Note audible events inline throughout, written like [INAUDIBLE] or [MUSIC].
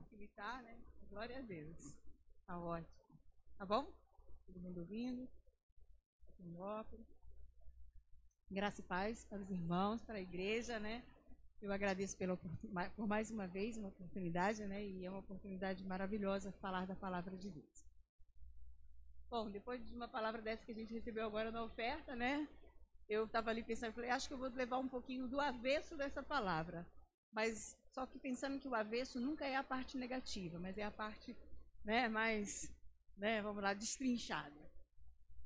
facilitar, né? Glória a Deus. Tá ótimo. Tá bom? Todo mundo ouvindo? Graça e paz para os irmãos, para a igreja, né? Eu agradeço pela, por mais uma vez uma oportunidade, né? E é uma oportunidade maravilhosa falar da palavra de Deus. Bom, depois de uma palavra dessa que a gente recebeu agora na oferta, né? Eu estava ali pensando, falei, acho que eu vou levar um pouquinho do avesso dessa palavra. Mas só que pensando que o avesso nunca é a parte negativa, mas é a parte, né, mais, né, vamos lá, destrinchada.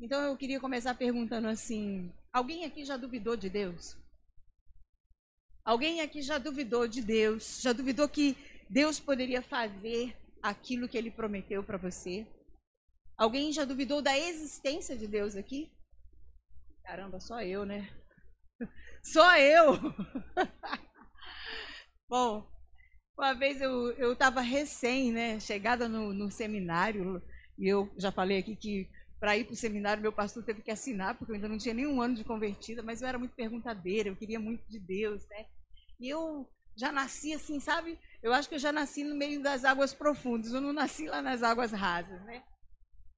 Então eu queria começar perguntando assim: alguém aqui já duvidou de Deus? Alguém aqui já duvidou de Deus? Já duvidou que Deus poderia fazer aquilo que ele prometeu para você? Alguém já duvidou da existência de Deus aqui? Caramba, só eu, né? [LAUGHS] Só eu! [LAUGHS] Bom, uma vez eu estava recém, né, chegada no, no seminário, e eu já falei aqui que para ir para o seminário, meu pastor teve que assinar, porque eu ainda não tinha nenhum ano de convertida, mas eu era muito perguntadeira, eu queria muito de Deus, né? E eu já nasci assim, sabe? Eu acho que eu já nasci no meio das águas profundas, eu não nasci lá nas águas rasas, né?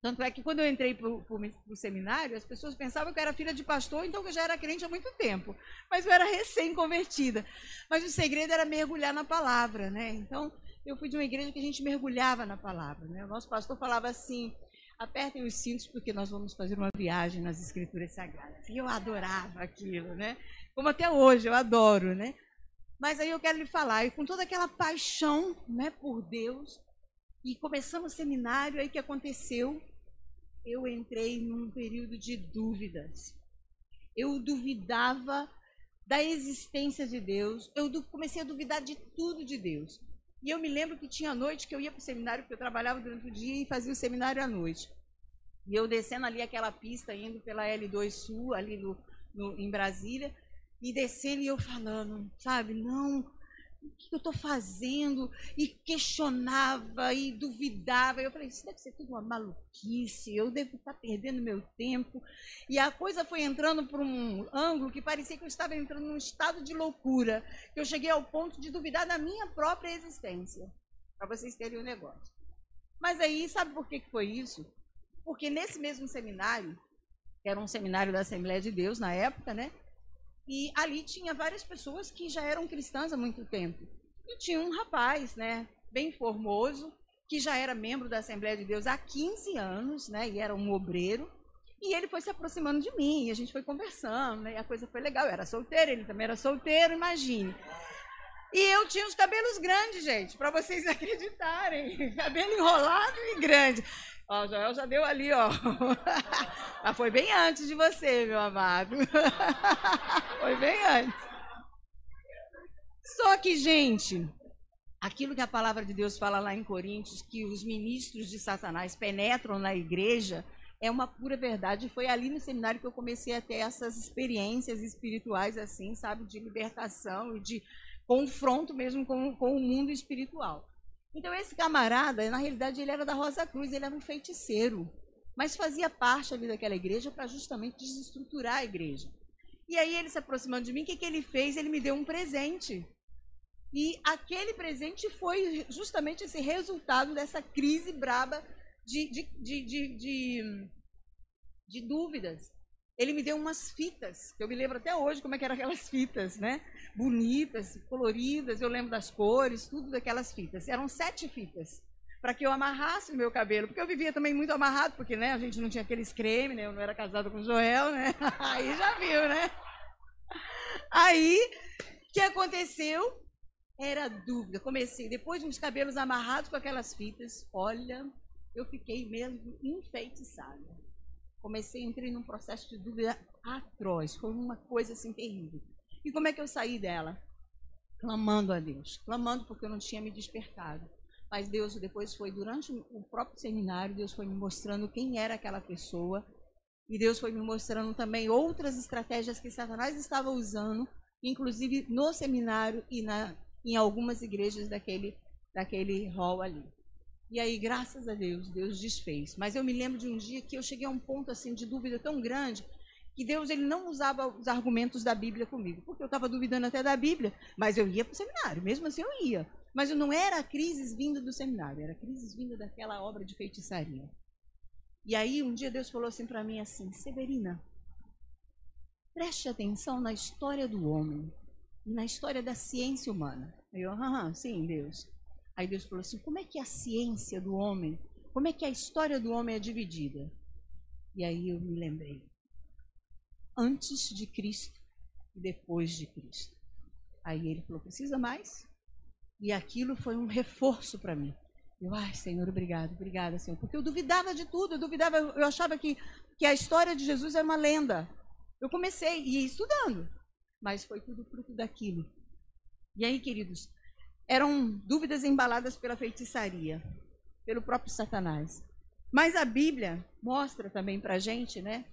Tanto é que quando eu entrei para o seminário, as pessoas pensavam que eu era filha de pastor, então que eu já era crente há muito tempo. Mas eu era recém-convertida. Mas o segredo era mergulhar na palavra, né? Então, eu fui de uma igreja que a gente mergulhava na palavra, né? O nosso pastor falava assim, apertem os cintos porque nós vamos fazer uma viagem nas escrituras sagradas. E eu adorava aquilo, né? Como até hoje eu adoro, né? Mas aí eu quero lhe falar, e com toda aquela paixão, né, por Deus, e começamos o seminário, aí que aconteceu? Eu entrei num período de dúvidas. Eu duvidava da existência de Deus, eu comecei a duvidar de tudo de Deus. E eu me lembro que tinha noite que eu ia para o seminário, porque eu trabalhava durante o dia e fazia o seminário à noite. E eu descendo ali aquela pista, indo pela L2 Sul, ali no, no em Brasília, e descendo e eu falando, sabe, não, o que eu estou fazendo? E questionava e duvidava. Eu falei, isso deve ser tudo uma maluquice, eu devo estar perdendo meu tempo. E a coisa foi entrando por um ângulo que parecia que eu estava entrando num estado de loucura, que eu cheguei ao ponto de duvidar da minha própria existência, para vocês terem o um negócio. Mas aí, sabe por que foi isso? Porque nesse mesmo seminário, que era um seminário da Assembleia de Deus na época, né? E ali tinha várias pessoas que já eram cristãs há muito tempo. E tinha um rapaz, né, bem formoso, que já era membro da Assembleia de Deus há 15 anos, né, e era um obreiro. E ele foi se aproximando de mim, e a gente foi conversando, né, e a coisa foi legal. Eu era solteiro, ele também era solteiro, imagine. E eu tinha os cabelos grandes, gente, para vocês [LAUGHS] acreditarem. Cabelo enrolado e grande. Ó, o Joel já deu ali, ó. [LAUGHS] Mas foi bem antes de você, meu amado. [LAUGHS] foi bem antes. Só que, gente, aquilo que a palavra de Deus fala lá em Coríntios, que os ministros de Satanás penetram na igreja, é uma pura verdade. Foi ali no seminário que eu comecei a ter essas experiências espirituais, assim, sabe, de libertação e de confronto mesmo com, com o mundo espiritual. Então, esse camarada, na realidade, ele era da Rosa Cruz, ele era um feiticeiro, mas fazia parte ali daquela igreja para justamente desestruturar a igreja. E aí, ele se aproximando de mim, o que, que ele fez? Ele me deu um presente. E aquele presente foi justamente esse resultado dessa crise braba de, de, de, de, de, de dúvidas. Ele me deu umas fitas, que eu me lembro até hoje como é que eram aquelas fitas, né? Bonitas, coloridas, eu lembro das cores, tudo daquelas fitas. Eram sete fitas para que eu amarrasse o meu cabelo, porque eu vivia também muito amarrado, porque né, a gente não tinha aqueles creme, né? Eu não era casado com o Joel, né? [LAUGHS] Aí já viu, né? Aí, o que aconteceu? Era dúvida. Comecei, depois de uns cabelos amarrados com aquelas fitas, olha, eu fiquei mesmo enfeitiçada comecei, entrei num processo de dúvida atroz. Foi uma coisa assim terrível. E como é que eu saí dela? Clamando a Deus. Clamando porque eu não tinha me despertado. Mas Deus, depois foi durante o próprio seminário, Deus foi me mostrando quem era aquela pessoa. E Deus foi me mostrando também outras estratégias que Satanás estava usando, inclusive no seminário e na, em algumas igrejas daquele, daquele hall ali. E aí, graças a Deus, Deus desfez. Mas eu me lembro de um dia que eu cheguei a um ponto assim de dúvida tão grande que Deus ele não usava os argumentos da Bíblia comigo, porque eu estava duvidando até da Bíblia, mas eu ia para o seminário, mesmo assim eu ia. Mas não era crises vindo do seminário, era crises vindo daquela obra de feitiçaria. E aí um dia Deus falou assim para mim assim, Severina, preste atenção na história do homem na história da ciência humana. Eu, ah, sim, Deus. Aí Deus falou assim, como é que a ciência do homem, como é que a história do homem é dividida? E aí eu me lembrei, antes de Cristo e depois de Cristo. Aí ele falou, precisa mais? E aquilo foi um reforço para mim. Eu, ai, Senhor, obrigado, obrigada, Senhor. Porque eu duvidava de tudo, eu duvidava, eu achava que, que a história de Jesus era uma lenda. Eu comecei e ia estudando, mas foi tudo fruto daquilo. E aí, queridos, eram dúvidas embaladas pela feitiçaria, pelo próprio Satanás. Mas a Bíblia mostra também para a gente, né,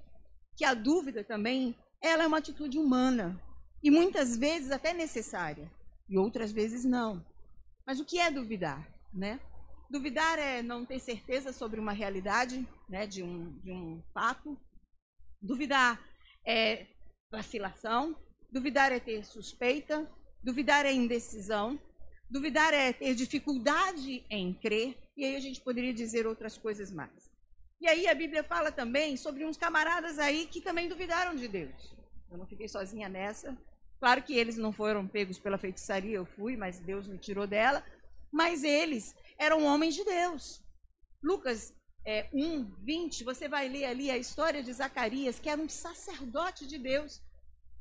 que a dúvida também, ela é uma atitude humana e muitas vezes até necessária e outras vezes não. Mas o que é duvidar, né? Duvidar é não ter certeza sobre uma realidade, né, de um, de um fato. Duvidar é vacilação. Duvidar é ter suspeita. Duvidar é indecisão. Duvidar é ter dificuldade em crer. E aí a gente poderia dizer outras coisas mais. E aí a Bíblia fala também sobre uns camaradas aí que também duvidaram de Deus. Eu não fiquei sozinha nessa. Claro que eles não foram pegos pela feitiçaria, eu fui, mas Deus me tirou dela. Mas eles eram homens de Deus. Lucas é, 1, 20, você vai ler ali a história de Zacarias, que era um sacerdote de Deus.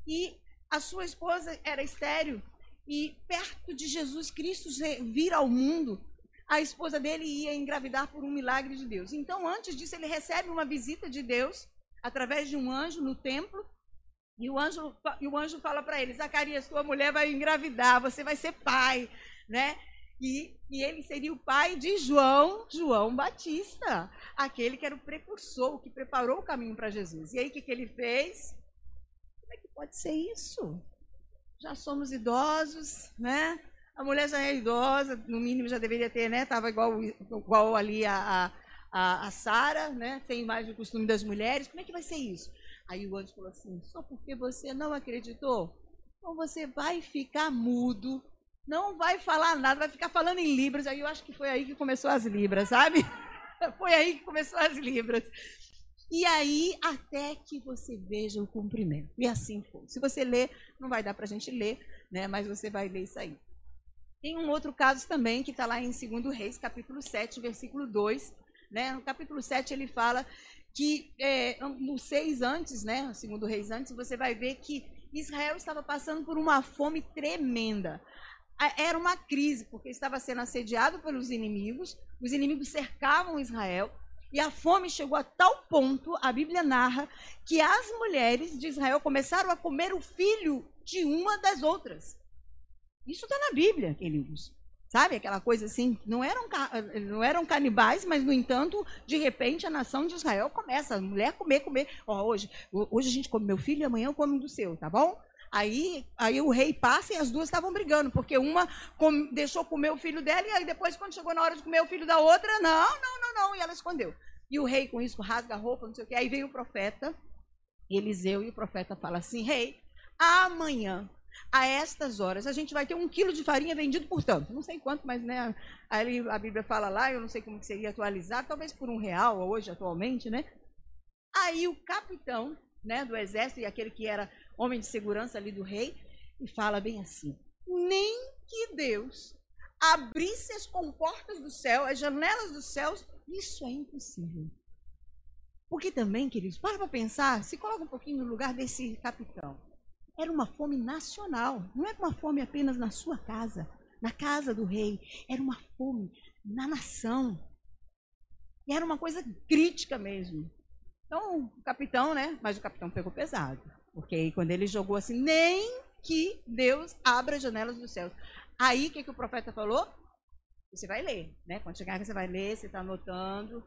E a sua esposa era estéreo. E perto de Jesus Cristo vir ao mundo, a esposa dele ia engravidar por um milagre de Deus. Então, antes disso, ele recebe uma visita de Deus através de um anjo no templo. E o anjo, e o anjo fala para ele: Zacarias, tua mulher vai engravidar, você vai ser pai, né? E, e ele seria o pai de João, João Batista, aquele que era o precursor, que preparou o caminho para Jesus. E aí o que, que ele fez? Como é que pode ser isso? Já somos idosos, né? A mulher já é idosa, no mínimo já deveria ter, né? Estava igual, igual ali a, a, a Sara, né? Sem mais o costume das mulheres. Como é que vai ser isso? Aí o anjo falou assim: só porque você não acreditou, então você vai ficar mudo não vai falar nada, vai ficar falando em libras. Aí eu acho que foi aí que começou as libras, sabe? [LAUGHS] Foi aí que começou as libras. E aí, até que você veja o cumprimento. E assim foi. Se você ler, não vai dar para a gente ler, né? mas você vai ler isso aí. Tem um outro caso também, que está lá em 2 Reis, capítulo 7, versículo 2. Né? No capítulo 7, ele fala que é, no 6 antes, né? Segundo Reis antes, você vai ver que Israel estava passando por uma fome tremenda era uma crise, porque estava sendo assediado pelos inimigos, os inimigos cercavam Israel, e a fome chegou a tal ponto, a Bíblia narra, que as mulheres de Israel começaram a comer o filho de uma das outras. Isso está na Bíblia, queridos. Sabe aquela coisa assim? Não eram, não eram canibais, mas, no entanto, de repente a nação de Israel começa, a mulher comer, comer. Hoje, hoje a gente come meu filho e amanhã eu como do seu, tá bom? Aí, aí o rei passa e as duas estavam brigando, porque uma com, deixou comer o filho dela, e aí depois, quando chegou na hora de comer o filho da outra, não, não, não, não, e ela escondeu. E o rei, com isso, rasga a roupa, não sei o quê. Aí vem o profeta, Eliseu, e o profeta fala assim: Rei, amanhã, a estas horas, a gente vai ter um quilo de farinha vendido por tanto. Não sei quanto, mas né, aí a Bíblia fala lá, eu não sei como que seria atualizado, talvez por um real hoje, atualmente, né? Aí o capitão né, do exército e aquele que era homem de segurança ali do rei, e fala bem assim: nem que Deus abrisse as comportas do céu, as janelas dos céus, isso é impossível. Porque também, queridos, para para pensar, se coloca um pouquinho no lugar desse capitão. Era uma fome nacional, não é uma fome apenas na sua casa, na casa do rei, era uma fome na nação. E era uma coisa crítica mesmo. Então, o capitão, né? Mas o capitão pegou pesado. Porque aí, quando ele jogou assim, nem que Deus abra as janelas dos céus. Aí, o que, que o profeta falou? Você vai ler, né? Quando chegar você vai ler, você está anotando.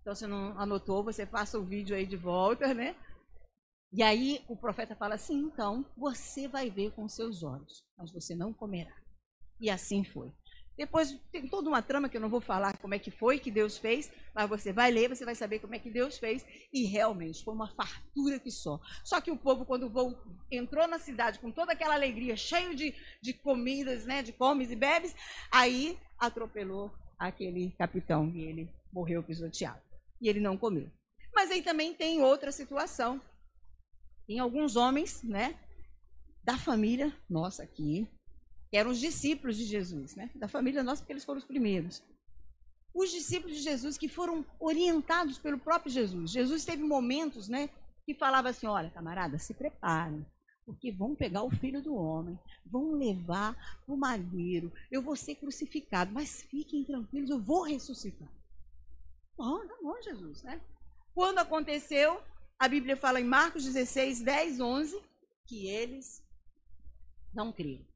Então, se não anotou, você passa o vídeo aí de volta, né? E aí, o profeta fala assim: então, você vai ver com seus olhos, mas você não comerá. E assim foi. Depois tem toda uma trama que eu não vou falar como é que foi que Deus fez, mas você vai ler, você vai saber como é que Deus fez. E realmente foi uma fartura que só. Só que o povo, quando entrou na cidade com toda aquela alegria, cheio de, de comidas, né, de comes e bebes, aí atropelou aquele capitão e ele morreu pisoteado. E ele não comeu. Mas aí também tem outra situação. Tem alguns homens, né, da família nossa aqui, que eram os discípulos de Jesus, né? da família nossa, porque eles foram os primeiros. Os discípulos de Jesus que foram orientados pelo próprio Jesus. Jesus teve momentos né, que falava assim: olha, camarada, se preparem, porque vão pegar o filho do homem, vão levar para o madeiro, eu vou ser crucificado, mas fiquem tranquilos, eu vou ressuscitar. Bom, tá bom, Jesus, né? Quando aconteceu, a Bíblia fala em Marcos 16, 10, 11, que eles não creram.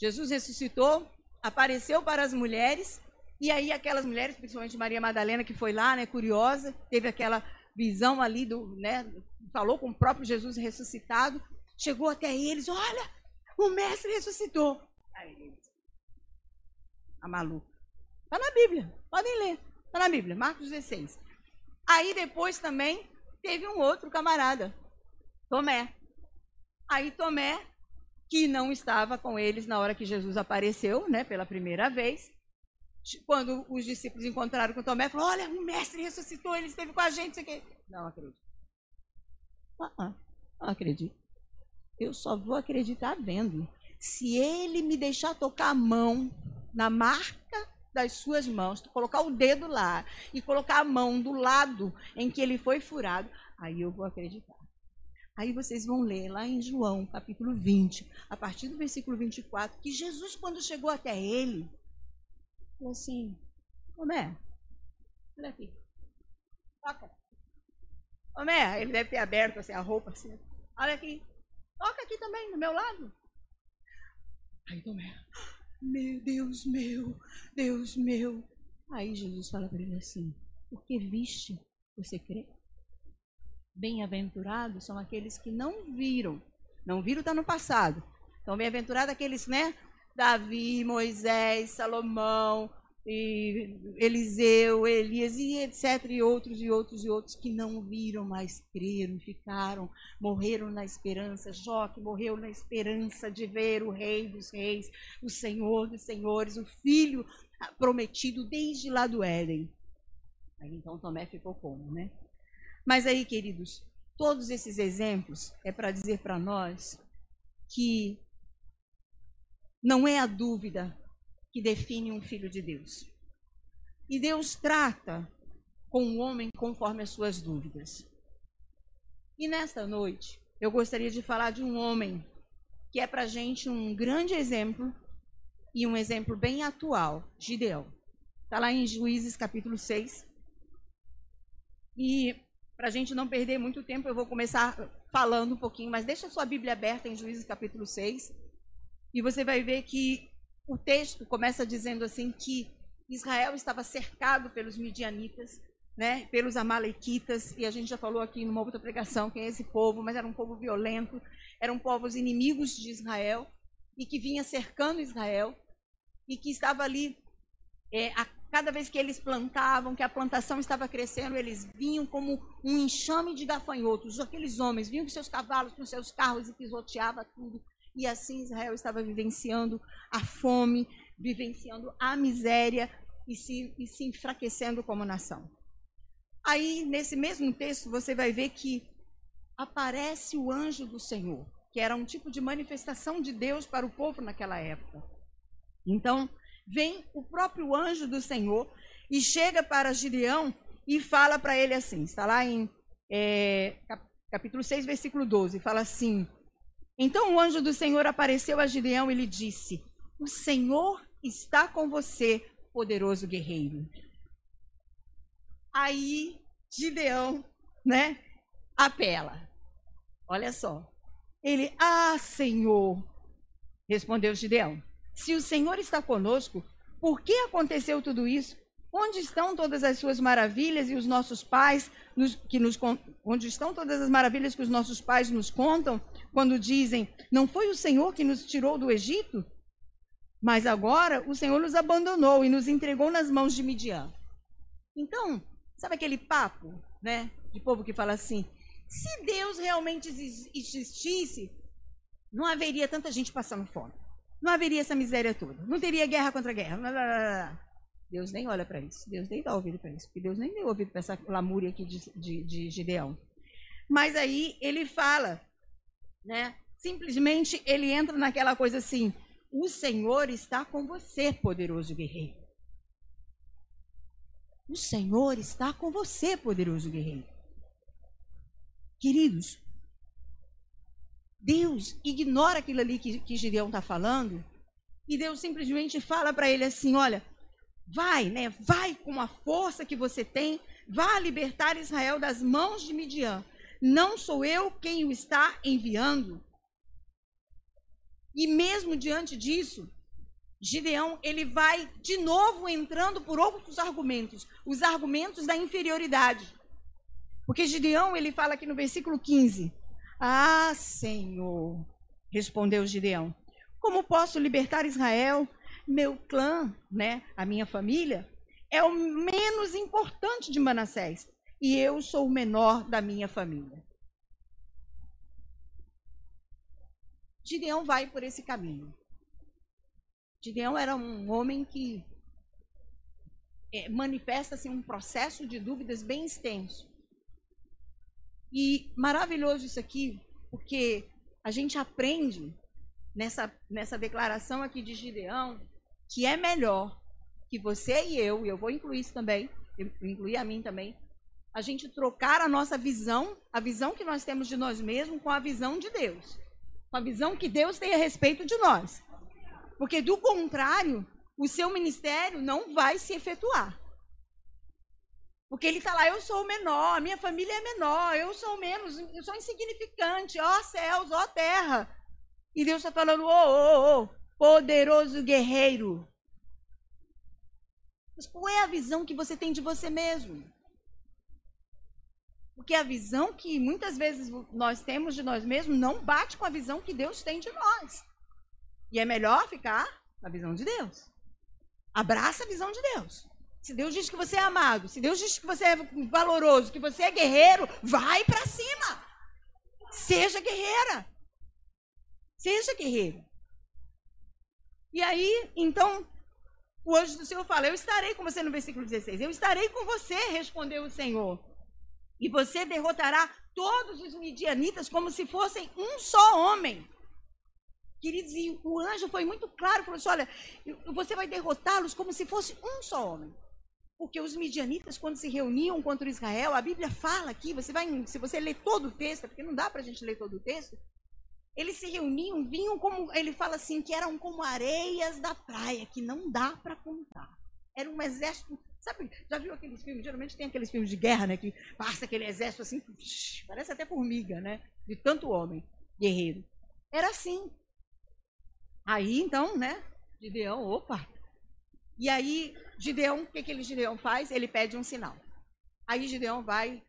Jesus ressuscitou, apareceu para as mulheres, e aí aquelas mulheres, principalmente Maria Madalena, que foi lá, né, curiosa, teve aquela visão ali do, né, falou com o próprio Jesus ressuscitado, chegou até eles, olha, o mestre ressuscitou. Aí eles, a maluca. Está na Bíblia, podem ler, está na Bíblia, Marcos 16. Aí depois também teve um outro camarada, Tomé. Aí Tomé que não estava com eles na hora que Jesus apareceu, né, pela primeira vez. Quando os discípulos encontraram com Tomé, falou: Olha, o mestre ressuscitou, ele esteve com a gente. Não acredito. Ah, ah, não acredito. Eu só vou acreditar vendo. Se ele me deixar tocar a mão na marca das suas mãos, colocar o dedo lá e colocar a mão do lado em que ele foi furado, aí eu vou acreditar. Aí vocês vão ler lá em João, capítulo 20, a partir do versículo 24, que Jesus, quando chegou até ele, falou assim: Tomé, olha aqui, toca. Tomé, ele deve ter aberto assim, a roupa assim, olha aqui, toca aqui também, do meu lado. Aí Tomé, meu Deus meu, Deus meu. Aí Jesus fala para ele assim: Porque viste, você crê? Bem-aventurados são aqueles que não viram. Não viram está no passado. Então, bem-aventurados aqueles, né? Davi, Moisés, Salomão, e Eliseu, Elias e etc. E outros e outros e outros que não viram, mas creram, ficaram, morreram na esperança. Jó que morreu na esperança de ver o Rei dos Reis, o Senhor dos Senhores, o Filho prometido desde lá do Éden. Aí então Tomé ficou como, né? Mas aí, queridos, todos esses exemplos é para dizer para nós que não é a dúvida que define um filho de Deus. E Deus trata com o homem conforme as suas dúvidas. E nesta noite, eu gostaria de falar de um homem que é para gente um grande exemplo e um exemplo bem atual, Gideão. Está lá em Juízes capítulo 6. E para a gente não perder muito tempo, eu vou começar falando um pouquinho, mas deixa a sua Bíblia aberta em Juízes capítulo 6. E você vai ver que o texto começa dizendo assim que Israel estava cercado pelos midianitas, né, pelos amalequitas, e a gente já falou aqui numa outra pregação quem é esse povo, mas era um povo violento, eram povos inimigos de Israel, e que vinha cercando Israel, e que estava ali é, a Cada vez que eles plantavam, que a plantação estava crescendo, eles vinham como um enxame de gafanhotos. Aqueles homens vinham com seus cavalos, com seus carros e pisoteava tudo. E assim Israel estava vivenciando a fome, vivenciando a miséria e se, e se enfraquecendo como nação. Aí, nesse mesmo texto, você vai ver que aparece o anjo do Senhor, que era um tipo de manifestação de Deus para o povo naquela época. Então, vem o próprio anjo do Senhor e chega para Gideão e fala para ele assim, está lá em é, capítulo 6, versículo 12, fala assim, então o anjo do Senhor apareceu a Gideão e lhe disse, o Senhor está com você, poderoso guerreiro. Aí Gideão, né, apela. Olha só. Ele, ah, Senhor, respondeu Gideão. Se o Senhor está conosco, por que aconteceu tudo isso? Onde estão todas as suas maravilhas e os nossos pais nos, que nos onde estão todas as maravilhas que os nossos pais nos contam quando dizem: "Não foi o Senhor que nos tirou do Egito?" Mas agora o Senhor nos abandonou e nos entregou nas mãos de Midian. Então, sabe aquele papo, né? De povo que fala assim: se Deus realmente existisse, não haveria tanta gente passando fome. Não haveria essa miséria toda. Não teria guerra contra guerra. Deus nem olha para isso. Deus nem dá ouvido para isso. Porque Deus nem deu ouvido para essa lamúria aqui de, de, de Gideão. Mas aí ele fala, né? Simplesmente ele entra naquela coisa assim: o Senhor está com você, poderoso guerreiro. O Senhor está com você, poderoso guerreiro. Queridos, Deus ignora aquilo ali que, que Gideão está falando e Deus simplesmente fala para ele assim: olha, vai, né? Vai com a força que você tem, vá libertar Israel das mãos de Midian. Não sou eu quem o está enviando. E mesmo diante disso, Gideão ele vai de novo entrando por outros argumentos, os argumentos da inferioridade. Porque Gideão ele fala aqui no versículo 15: Ah, Senhor, respondeu Gideão, como posso libertar Israel? Meu clã, né, a minha família, é o menos importante de Manassés, e eu sou o menor da minha família. Gideão vai por esse caminho. Gideão era um homem que é, manifesta assim, um processo de dúvidas bem extenso. E maravilhoso isso aqui, porque a gente aprende nessa, nessa declaração aqui de Gideão que é melhor que você e eu, e eu vou incluir isso também, incluir a mim também, a gente trocar a nossa visão, a visão que nós temos de nós mesmos, com a visão de Deus com a visão que Deus tem a respeito de nós. Porque, do contrário, o seu ministério não vai se efetuar. Porque ele está lá, eu sou o menor, minha família é menor, eu sou menos, eu sou insignificante, ó céus, ó terra. E Deus está falando, ô, ô, ô, poderoso guerreiro. Mas qual é a visão que você tem de você mesmo? Porque a visão que muitas vezes nós temos de nós mesmos não bate com a visão que Deus tem de nós. E é melhor ficar na visão de Deus. Abraça a visão de Deus. Se Deus diz que você é amado, se Deus diz que você é valoroso, que você é guerreiro, vai para cima. Seja guerreira. Seja guerreiro. E aí, então, o anjo do Senhor fala: Eu estarei com você no versículo 16. Eu estarei com você, respondeu o Senhor e você derrotará todos os midianitas como se fossem um só homem. Queridos, e o anjo foi muito claro, falou assim, olha, você vai derrotá-los como se fosse um só homem. Porque os midianitas, quando se reuniam contra Israel, a Bíblia fala aqui, você vai, se você ler todo o texto, porque não dá para a gente ler todo o texto, eles se reuniam, vinham como, ele fala assim, que eram como areias da praia, que não dá para contar. Era um exército Sabe, já viu aqueles filmes? Geralmente tem aqueles filmes de guerra, né? Que passa aquele exército assim, parece até formiga, né? De tanto homem guerreiro. Era assim. Aí, então, né? Gideão, opa. E aí, Gideão, o que aquele Gideão faz? Ele pede um sinal. Aí Gideão vai,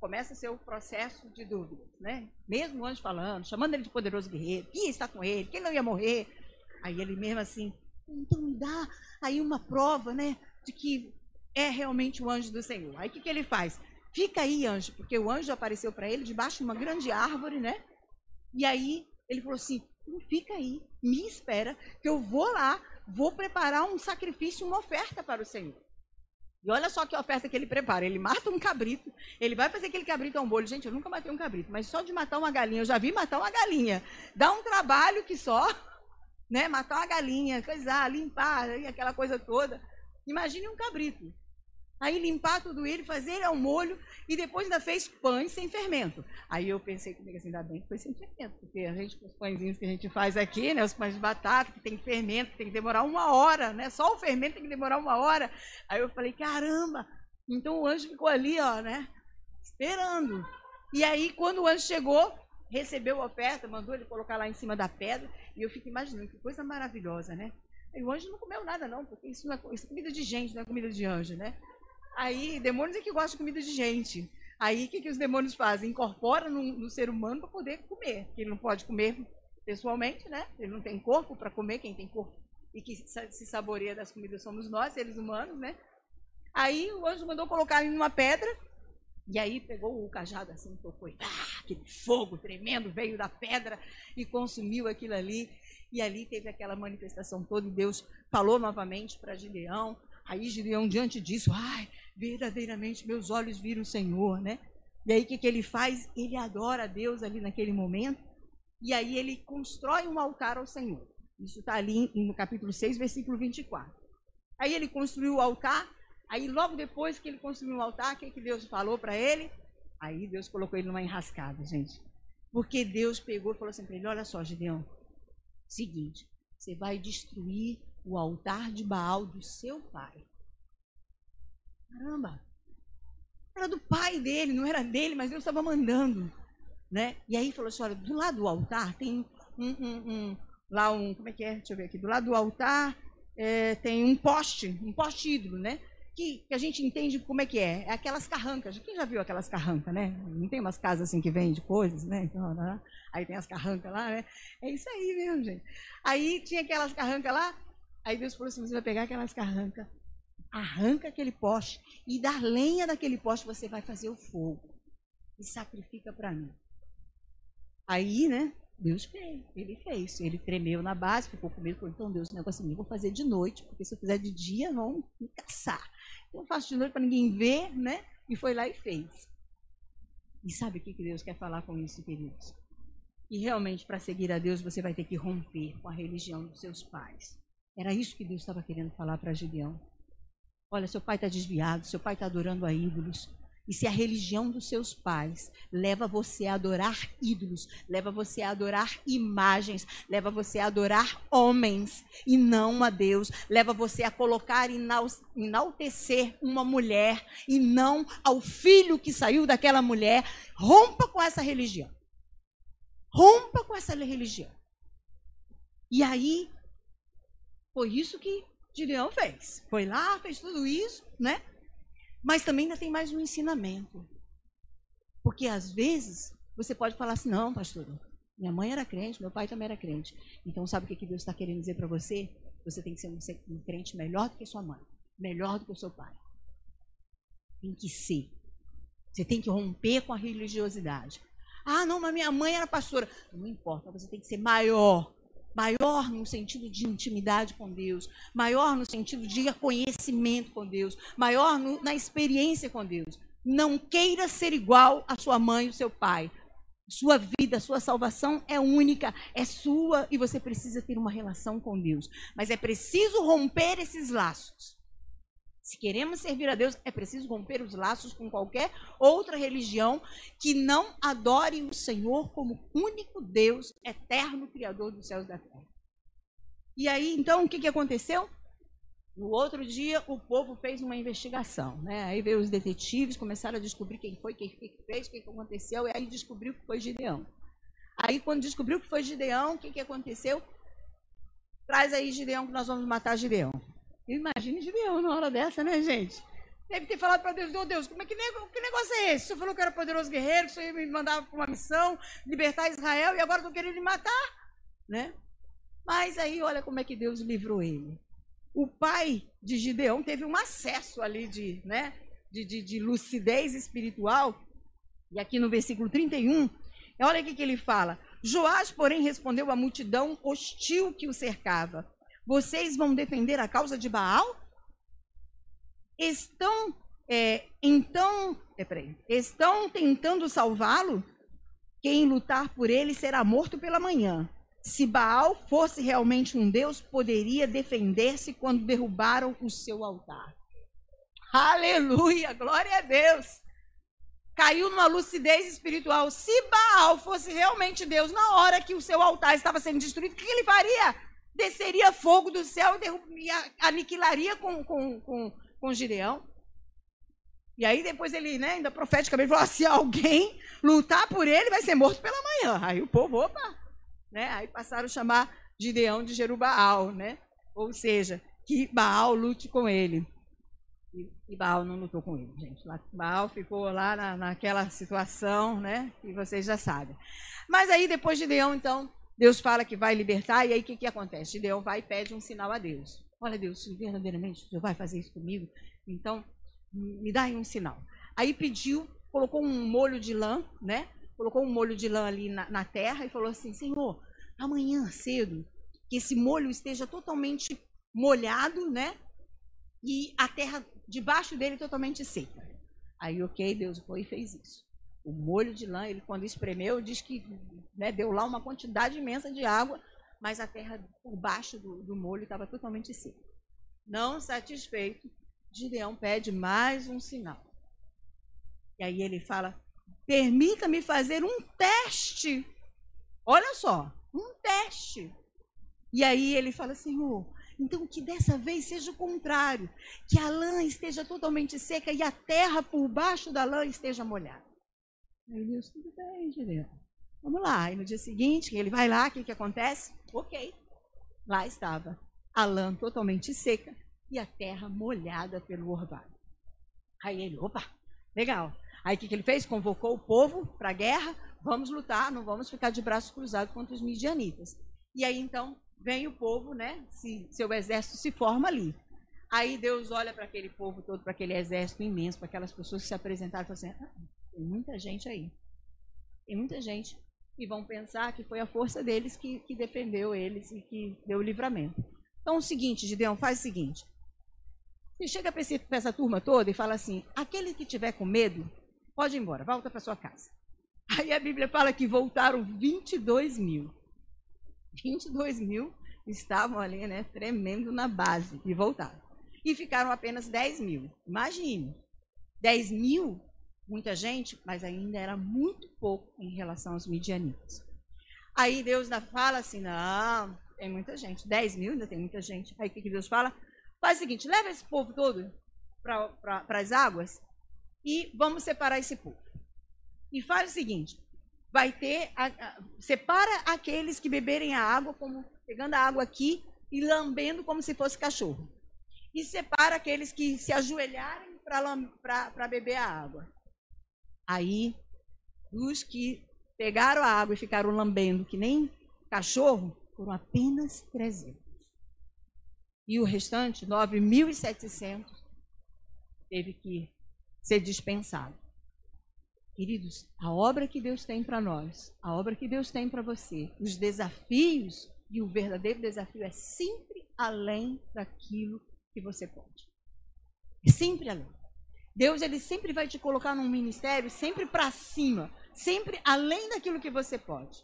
começa seu processo de dúvidas, né? Mesmo antes falando, chamando ele de poderoso guerreiro, quem está com ele, quem não ia morrer. Aí ele mesmo assim, então me dá aí uma prova, né? de que é realmente o anjo do Senhor. Aí o que, que ele faz? Fica aí, anjo, porque o anjo apareceu para ele debaixo de uma grande árvore, né? E aí ele falou assim: fica aí, me espera, que eu vou lá, vou preparar um sacrifício, uma oferta para o Senhor. E olha só que oferta que ele prepara. Ele mata um cabrito, ele vai fazer aquele cabrito a um bolho. Gente, eu nunca matei um cabrito, mas só de matar uma galinha, eu já vi matar uma galinha. Dá um trabalho que só, né? Matar uma galinha, coisar, limpar, aquela coisa toda. Imagine um cabrito. Aí limpar tudo ele, fazer ao molho e depois ainda fez pães sem fermento. Aí eu pensei comigo assim, ainda bem que foi sem fermento, porque a gente, os pãezinhos que a gente faz aqui, né, os pães de batata, que tem fermento, que tem que demorar uma hora, né? Só o fermento tem que demorar uma hora. Aí eu falei, caramba! Então o anjo ficou ali, ó, né? Esperando. E aí, quando o anjo chegou, recebeu a oferta, mandou ele colocar lá em cima da pedra, e eu fico imaginando que coisa maravilhosa, né? E o anjo não comeu nada, não, porque isso, não é, isso é comida de gente, não é comida de anjo, né? Aí, demônios é que gostam de comida de gente. Aí, o que, que os demônios fazem? Incorporam no, no ser humano para poder comer. Porque ele não pode comer pessoalmente, né? Ele não tem corpo para comer, quem tem corpo e que se saboreia das comidas somos nós, seres humanos, né? Aí o anjo mandou colocar ele numa pedra, e aí pegou o cajado assim, tocou, e, ah, aquele fogo tremendo veio da pedra e consumiu aquilo ali. E ali teve aquela manifestação toda, e Deus falou novamente para Gideão. Aí Gideão, diante disso, ai, verdadeiramente meus olhos viram o Senhor, né? E aí o que, que ele faz? Ele adora a Deus ali naquele momento, e aí ele constrói um altar ao Senhor. Isso está ali no capítulo 6, versículo 24. Aí ele construiu o altar, aí logo depois que ele construiu o altar, o que, que Deus falou para ele? Aí Deus colocou ele numa enrascada, gente. Porque Deus pegou e falou assim para ele: Olha só, Gideão, seguinte, você vai destruir o altar de Baal do seu pai. Caramba! Era do pai dele, não era dele, mas Deus estava mandando. Né? E aí falou assim: olha, do lado do altar tem um, um, um, lá um, como é que é? Deixa eu ver aqui. Do lado do altar é, tem um poste, um poste ídolo, né? Que, que, a gente entende como é que é. É aquelas carrancas. Quem já viu aquelas carrancas, né? Não tem umas casas assim que vende coisas, né? Então, né? Aí tem as carrancas lá, né? É isso aí mesmo, gente. Aí tinha aquelas carrancas lá. Aí Deus falou assim: você vai pegar aquelas carrancas, arranca aquele poste e da lenha daquele poste você vai fazer o fogo e sacrifica para mim. Aí, né? Deus fez, ele fez. Ele tremeu na base, ficou com medo, falou, então Deus, o negócio assim, eu vou fazer de noite, porque se eu fizer de dia, vão me caçar. Então eu faço de noite para ninguém ver, né? E foi lá e fez. E sabe o que Deus quer falar com isso, queridos? E realmente, para seguir a Deus, você vai ter que romper com a religião dos seus pais. Era isso que Deus estava querendo falar para Gideão. Olha, seu pai está desviado, seu pai está adorando a ídolos. E se a religião dos seus pais leva você a adorar ídolos, leva você a adorar imagens, leva você a adorar homens e não a Deus, leva você a colocar e enaltecer uma mulher e não ao filho que saiu daquela mulher, rompa com essa religião. Rompa com essa religião. E aí, foi isso que Gideão fez. Foi lá, fez tudo isso, né? Mas também ainda tem mais um ensinamento. Porque às vezes você pode falar assim: não, pastor, minha mãe era crente, meu pai também era crente. Então sabe o que Deus está querendo dizer para você? Você tem que ser um, crente melhor do que sua mãe, melhor do que o seu pai. Tem que ser. Você tem que romper com a religiosidade. Ah, não, mas minha mãe era pastora. Não importa, você tem que ser maior maior no sentido de intimidade com Deus, maior no sentido de conhecimento com Deus, maior no, na experiência com Deus. Não queira ser igual à sua mãe e ao seu pai. Sua vida, sua salvação é única, é sua e você precisa ter uma relação com Deus. Mas é preciso romper esses laços. Se queremos servir a Deus, é preciso romper os laços com qualquer outra religião que não adore o Senhor como único Deus, eterno Criador dos céus e da terra. E aí, então, o que, aconteceu? No outro dia, o povo fez uma investigação. Né? Aí veio os detetives, começaram a descobrir quem foi, quem fez, o que aconteceu, e aí descobriu que foi Gideão. Aí, quando descobriu que foi Gideão, o que, que aconteceu? Traz aí Gideão, que nós vamos matar Gideão. Imagine Gideão na hora dessa, né, gente? Deve ter falado para Deus, oh Deus, como é que, que negócio é esse? O senhor falou que era poderoso guerreiro, que o senhor ia me mandar para uma missão, libertar Israel, e agora estão querendo me matar, né? Mas aí, olha como é que Deus livrou ele. O pai de Gideão teve um acesso ali de, né, de, de, de lucidez espiritual. E aqui no versículo 31, olha o que ele fala. Joás, porém, respondeu à multidão hostil que o cercava. Vocês vão defender a causa de Baal? Estão, é, então, é, peraí, estão tentando salvá-lo? Quem lutar por ele será morto pela manhã. Se Baal fosse realmente um Deus, poderia defender-se quando derrubaram o seu altar. Aleluia, glória a Deus. Caiu numa lucidez espiritual. Se Baal fosse realmente Deus, na hora que o seu altar estava sendo destruído, o que ele faria? Desceria fogo do céu e aniquilaria com, com, com, com Gideão. E aí depois ele, né, ainda profeticamente falou: se alguém lutar por ele, vai ser morto pela manhã. Aí o povo, opa, né? Aí passaram a chamar Gideão de Jerubaal, né? Ou seja, que Baal lute com ele. E, e Baal não lutou com ele, gente. Baal ficou lá na, naquela situação, né? Que vocês já sabem. Mas aí depois Gideão, então, Deus fala que vai libertar, e aí o que, que acontece? Gideão vai e pede um sinal a Deus. Olha, Deus, verdadeiramente Senhor vai fazer isso comigo, então me dá aí um sinal. Aí pediu, colocou um molho de lã, né? Colocou um molho de lã ali na, na terra e falou assim: Senhor, amanhã cedo, que esse molho esteja totalmente molhado, né? E a terra debaixo dele totalmente seca. Aí, ok, Deus foi e fez isso. O molho de lã, ele quando espremeu, diz que né, deu lá uma quantidade imensa de água, mas a terra por baixo do, do molho estava totalmente seca. Não satisfeito, Gideão pede mais um sinal. E aí ele fala: permita-me fazer um teste. Olha só, um teste. E aí ele fala: Senhor, então que dessa vez seja o contrário, que a lã esteja totalmente seca e a terra por baixo da lã esteja molhada. Aí Deus, tudo bem, Gideão. Vamos lá. E no dia seguinte, ele vai lá, o que, que acontece? Ok. Lá estava a lã totalmente seca e a terra molhada pelo orvalho. Aí ele, opa, legal. Aí o que, que ele fez? Convocou o povo para a guerra. Vamos lutar, não vamos ficar de braços cruzados contra os midianitas. E aí então vem o povo, né? Se, seu exército se forma ali. Aí Deus olha para aquele povo todo, para aquele exército imenso, para aquelas pessoas que se apresentaram e fala assim: ah, tem muita gente aí. Tem muita gente. E vão pensar que foi a força deles que, que defendeu eles e que deu o livramento. Então, o seguinte, Gideão, faz o seguinte. Você chega para essa turma toda e fala assim: aquele que tiver com medo, pode ir embora, volta para sua casa. [LAUGHS] Aí a Bíblia fala que voltaram 22 mil. 22 mil estavam ali, né, tremendo na base e voltaram. E ficaram apenas 10 mil. Imagine, 10 mil, muita gente, mas ainda era muito pouco em relação aos midianitas. Aí Deus fala assim, não, tem muita gente. 10 mil ainda tem muita gente. Aí o que Deus fala? Faz o seguinte, leva esse povo todo para as águas e vamos separar esse povo. E faz o seguinte, vai ter, a, a, separa aqueles que beberem a água, como pegando a água aqui e lambendo como se fosse cachorro. E separa aqueles que se ajoelharem para beber a água. Aí, os que pegaram a água e ficaram lambendo que nem cachorro, foram apenas 300. E o restante, 9.700, teve que ser dispensado. Queridos, a obra que Deus tem para nós, a obra que Deus tem para você, os desafios, e o verdadeiro desafio é sempre além daquilo que você pode. É sempre além. Deus ele sempre vai te colocar num ministério sempre para cima, sempre além daquilo que você pode.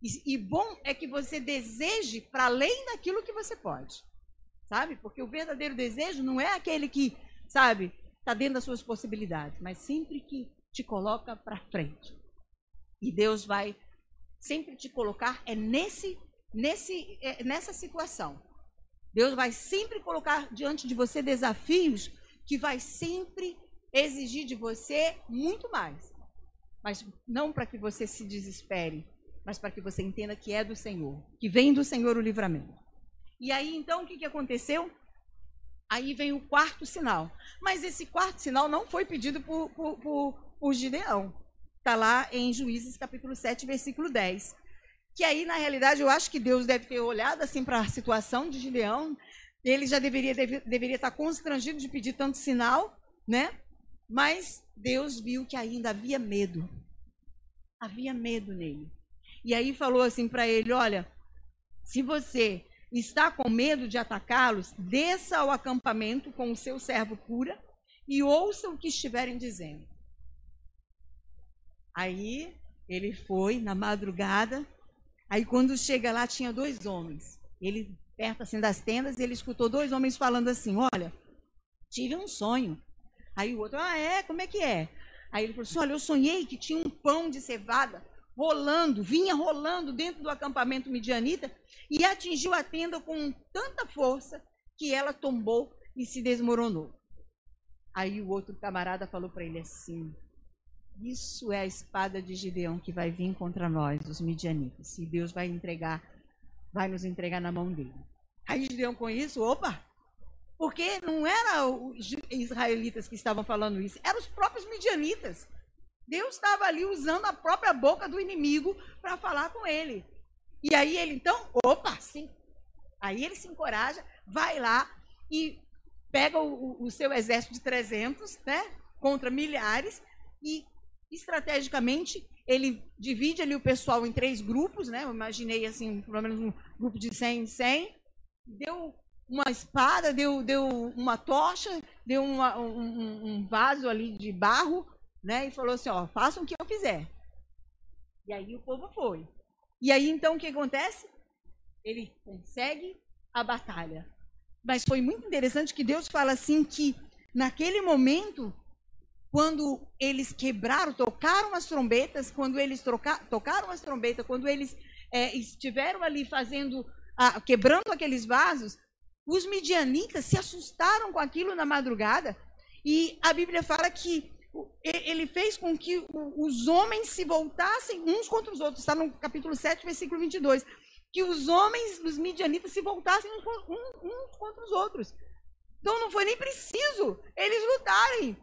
E, e bom é que você deseje para além daquilo que você pode. Sabe? Porque o verdadeiro desejo não é aquele que, sabe, está dentro das suas possibilidades, mas sempre que te coloca para frente. E Deus vai sempre te colocar é nesse nesse é, nessa situação. Deus vai sempre colocar diante de você desafios que vai sempre exigir de você muito mais. Mas não para que você se desespere, mas para que você entenda que é do Senhor, que vem do Senhor o livramento. E aí então o que, que aconteceu? Aí vem o quarto sinal. Mas esse quarto sinal não foi pedido por, por, por, por Gideão. Está lá em Juízes capítulo 7, versículo 10. Que aí, na realidade, eu acho que Deus deve ter olhado assim para a situação de Gideão. Ele já deveria, deve, deveria estar constrangido de pedir tanto sinal, né? Mas Deus viu que ainda havia medo. Havia medo nele. E aí falou assim para ele: Olha, se você está com medo de atacá-los, desça ao acampamento com o seu servo cura e ouça o que estiverem dizendo. Aí ele foi na madrugada. Aí quando chega lá tinha dois homens. Ele perto assim das tendas, ele escutou dois homens falando assim: "Olha, tive um sonho". Aí o outro: "Ah, é? Como é que é?" Aí ele falou assim: "Olha, eu sonhei que tinha um pão de cevada rolando, vinha rolando dentro do acampamento midianita e atingiu a tenda com tanta força que ela tombou e se desmoronou. Aí o outro camarada falou para ele assim: isso é a espada de Gideão que vai vir contra nós, os midianitas. E Deus vai entregar, vai nos entregar na mão dele. Aí Gideão com isso, opa! Porque não eram os israelitas que estavam falando isso, eram os próprios midianitas. Deus estava ali usando a própria boca do inimigo para falar com ele. E aí ele, então, opa, sim. Aí ele se encoraja, vai lá e pega o, o seu exército de 300, né, contra milhares, e estrategicamente ele divide ali o pessoal em três grupos, né? Eu imaginei assim, pelo menos um grupo de 100 100, deu uma espada, deu, deu uma tocha, deu uma, um, um, vaso ali de barro, né? E falou assim, ó, façam o que eu fizer. E aí o povo foi. E aí então o que acontece? Ele consegue a batalha. Mas foi muito interessante que Deus fala assim que naquele momento, quando eles quebraram, tocaram as trombetas, quando eles troca, tocaram as trombetas, quando eles é, estiveram ali fazendo, ah, quebrando aqueles vasos, os midianitas se assustaram com aquilo na madrugada. E a Bíblia fala que ele fez com que os homens se voltassem uns contra os outros. Está no capítulo 7, versículo 22 que os homens, os midianitas, se voltassem uns, contra os outros. Então não foi nem preciso eles lutarem.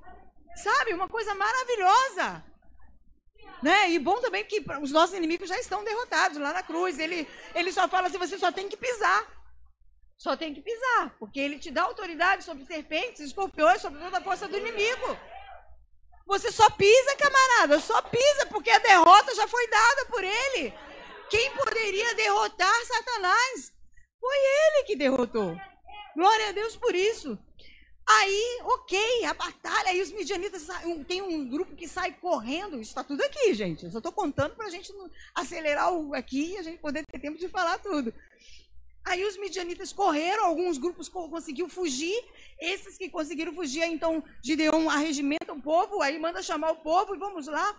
Sabe? Uma coisa maravilhosa. Né? E bom também que os nossos inimigos já estão derrotados lá na cruz. Ele, ele só fala assim: você só tem que pisar. Só tem que pisar. Porque ele te dá autoridade sobre serpentes, escorpiões, sobre toda a força do inimigo. Você só pisa, camarada. Só pisa, porque a derrota já foi dada por ele. Quem poderia derrotar Satanás? Foi ele que derrotou. Glória a Deus por isso. Aí, ok, a batalha, aí os midianitas, tem um grupo que sai correndo, isso está tudo aqui, gente. Eu só estou contando para a gente acelerar aqui e a gente poder ter tempo de falar tudo. Aí os midianitas correram, alguns grupos conseguiram fugir, esses que conseguiram fugir, então Gideon arregimenta o povo, aí manda chamar o povo e vamos lá.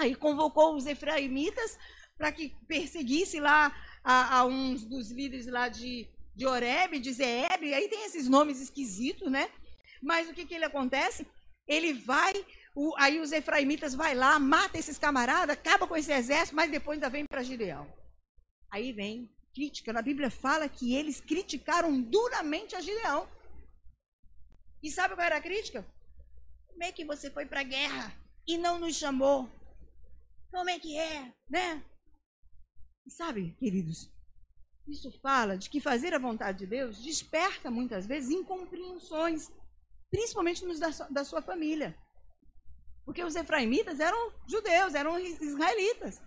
Aí convocou os efraimitas, para que perseguisse lá a, a, uns dos líderes lá de, de Oreb, de Zeeb, aí tem esses nomes esquisitos, né? Mas o que, que ele acontece? Ele vai, o, aí os efraimitas vai lá, mata esses camaradas, acaba com esse exército, mas depois ainda vem para Gideão. Aí vem crítica. Na Bíblia fala que eles criticaram duramente a Gideão. E sabe qual era a crítica? Como é que você foi para a guerra e não nos chamou? Como é que é, né? E sabe, queridos, isso fala de que fazer a vontade de Deus desperta muitas vezes incompreensões, principalmente nos da, da sua família. Porque os efraimitas eram judeus, eram israelitas.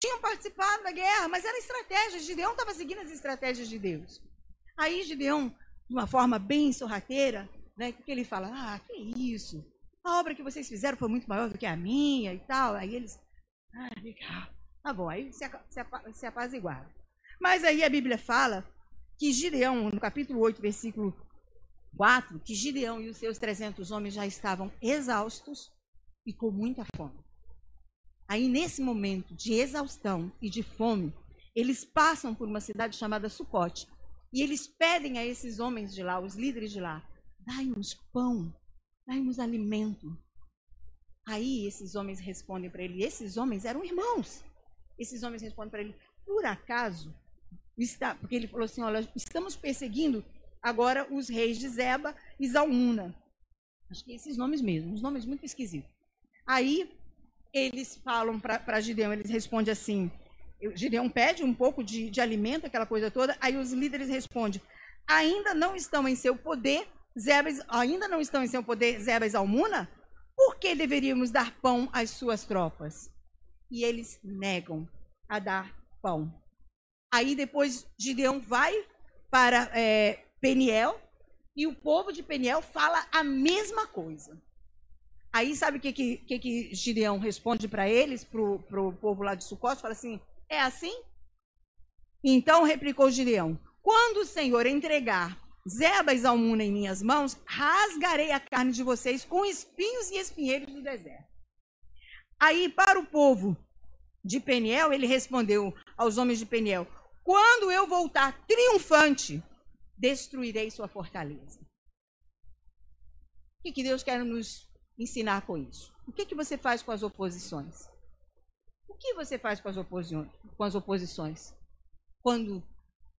Tinham participado da guerra, mas era estratégia. Gideão estava seguindo as estratégias de Deus. Aí Gideão, de uma forma bem sorrateira, né, que ele fala: Ah, que isso? A obra que vocês fizeram foi muito maior do que a minha e tal. Aí eles, ah, legal. Tá bom, aí se, se, se apaziguaram. Mas aí a Bíblia fala que Gideão, no capítulo 8, versículo 4, que Gideão e os seus 300 homens já estavam exaustos e com muita fome. Aí, nesse momento de exaustão e de fome, eles passam por uma cidade chamada Sucote. E eles pedem a esses homens de lá, os líderes de lá, dai-nos pão, dai-nos alimento. Aí esses homens respondem para ele, esses homens eram irmãos. Esses homens respondem para ele: por acaso está, porque ele falou assim: olha, estamos perseguindo agora os reis de Zeba e Zalmuna. Acho que esses nomes mesmo, uns nomes muito esquisitos. Aí eles falam para Gideão, eles respondem assim: Gideão pede um pouco de, de alimento, aquela coisa toda. Aí os líderes respondem: ainda não estão em seu poder, Zebas, ainda não estão em seu poder Zeba e Zalmuna? Por que deveríamos dar pão às suas tropas? e eles negam a dar pão. Aí depois Gideão vai para é, Peniel e o povo de Peniel fala a mesma coisa. Aí sabe o que, que, que Gideão responde para eles, para o povo lá de Sucote? Fala assim: é assim? Então replicou Gideão: quando o Senhor entregar Zeba e Zalmuna em minhas mãos, rasgarei a carne de vocês com espinhos e espinheiros do deserto. Aí, para o povo de Peniel, ele respondeu aos homens de Peniel: Quando eu voltar triunfante, destruirei sua fortaleza. O que, que Deus quer nos ensinar com isso? O que, que você faz com as oposições? O que você faz com as, oposições? com as oposições? Quando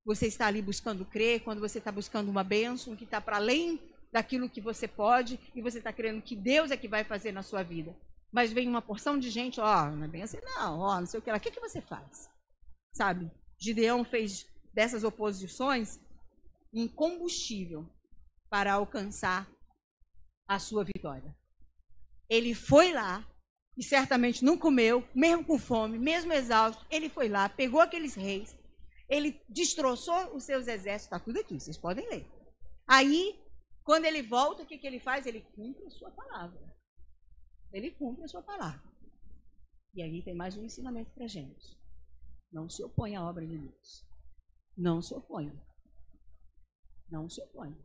você está ali buscando crer, quando você está buscando uma bênção que está para além daquilo que você pode e você está crendo que Deus é que vai fazer na sua vida. Mas vem uma porção de gente, ó, não é bem assim, não, ó, não sei o que lá. O que, que você faz? sabe? Gideão fez dessas oposições um combustível para alcançar a sua vitória. Ele foi lá e certamente não comeu, mesmo com fome, mesmo exausto, ele foi lá, pegou aqueles reis, ele destroçou os seus exércitos, está tudo aqui, vocês podem ler. Aí, quando ele volta, o que, que ele faz? Ele cumpre a sua palavra. Ele cumpre a sua palavra. E aí tem mais um ensinamento para gente. Não se oponha à obra de Deus. Não se oponha. Não se oponha.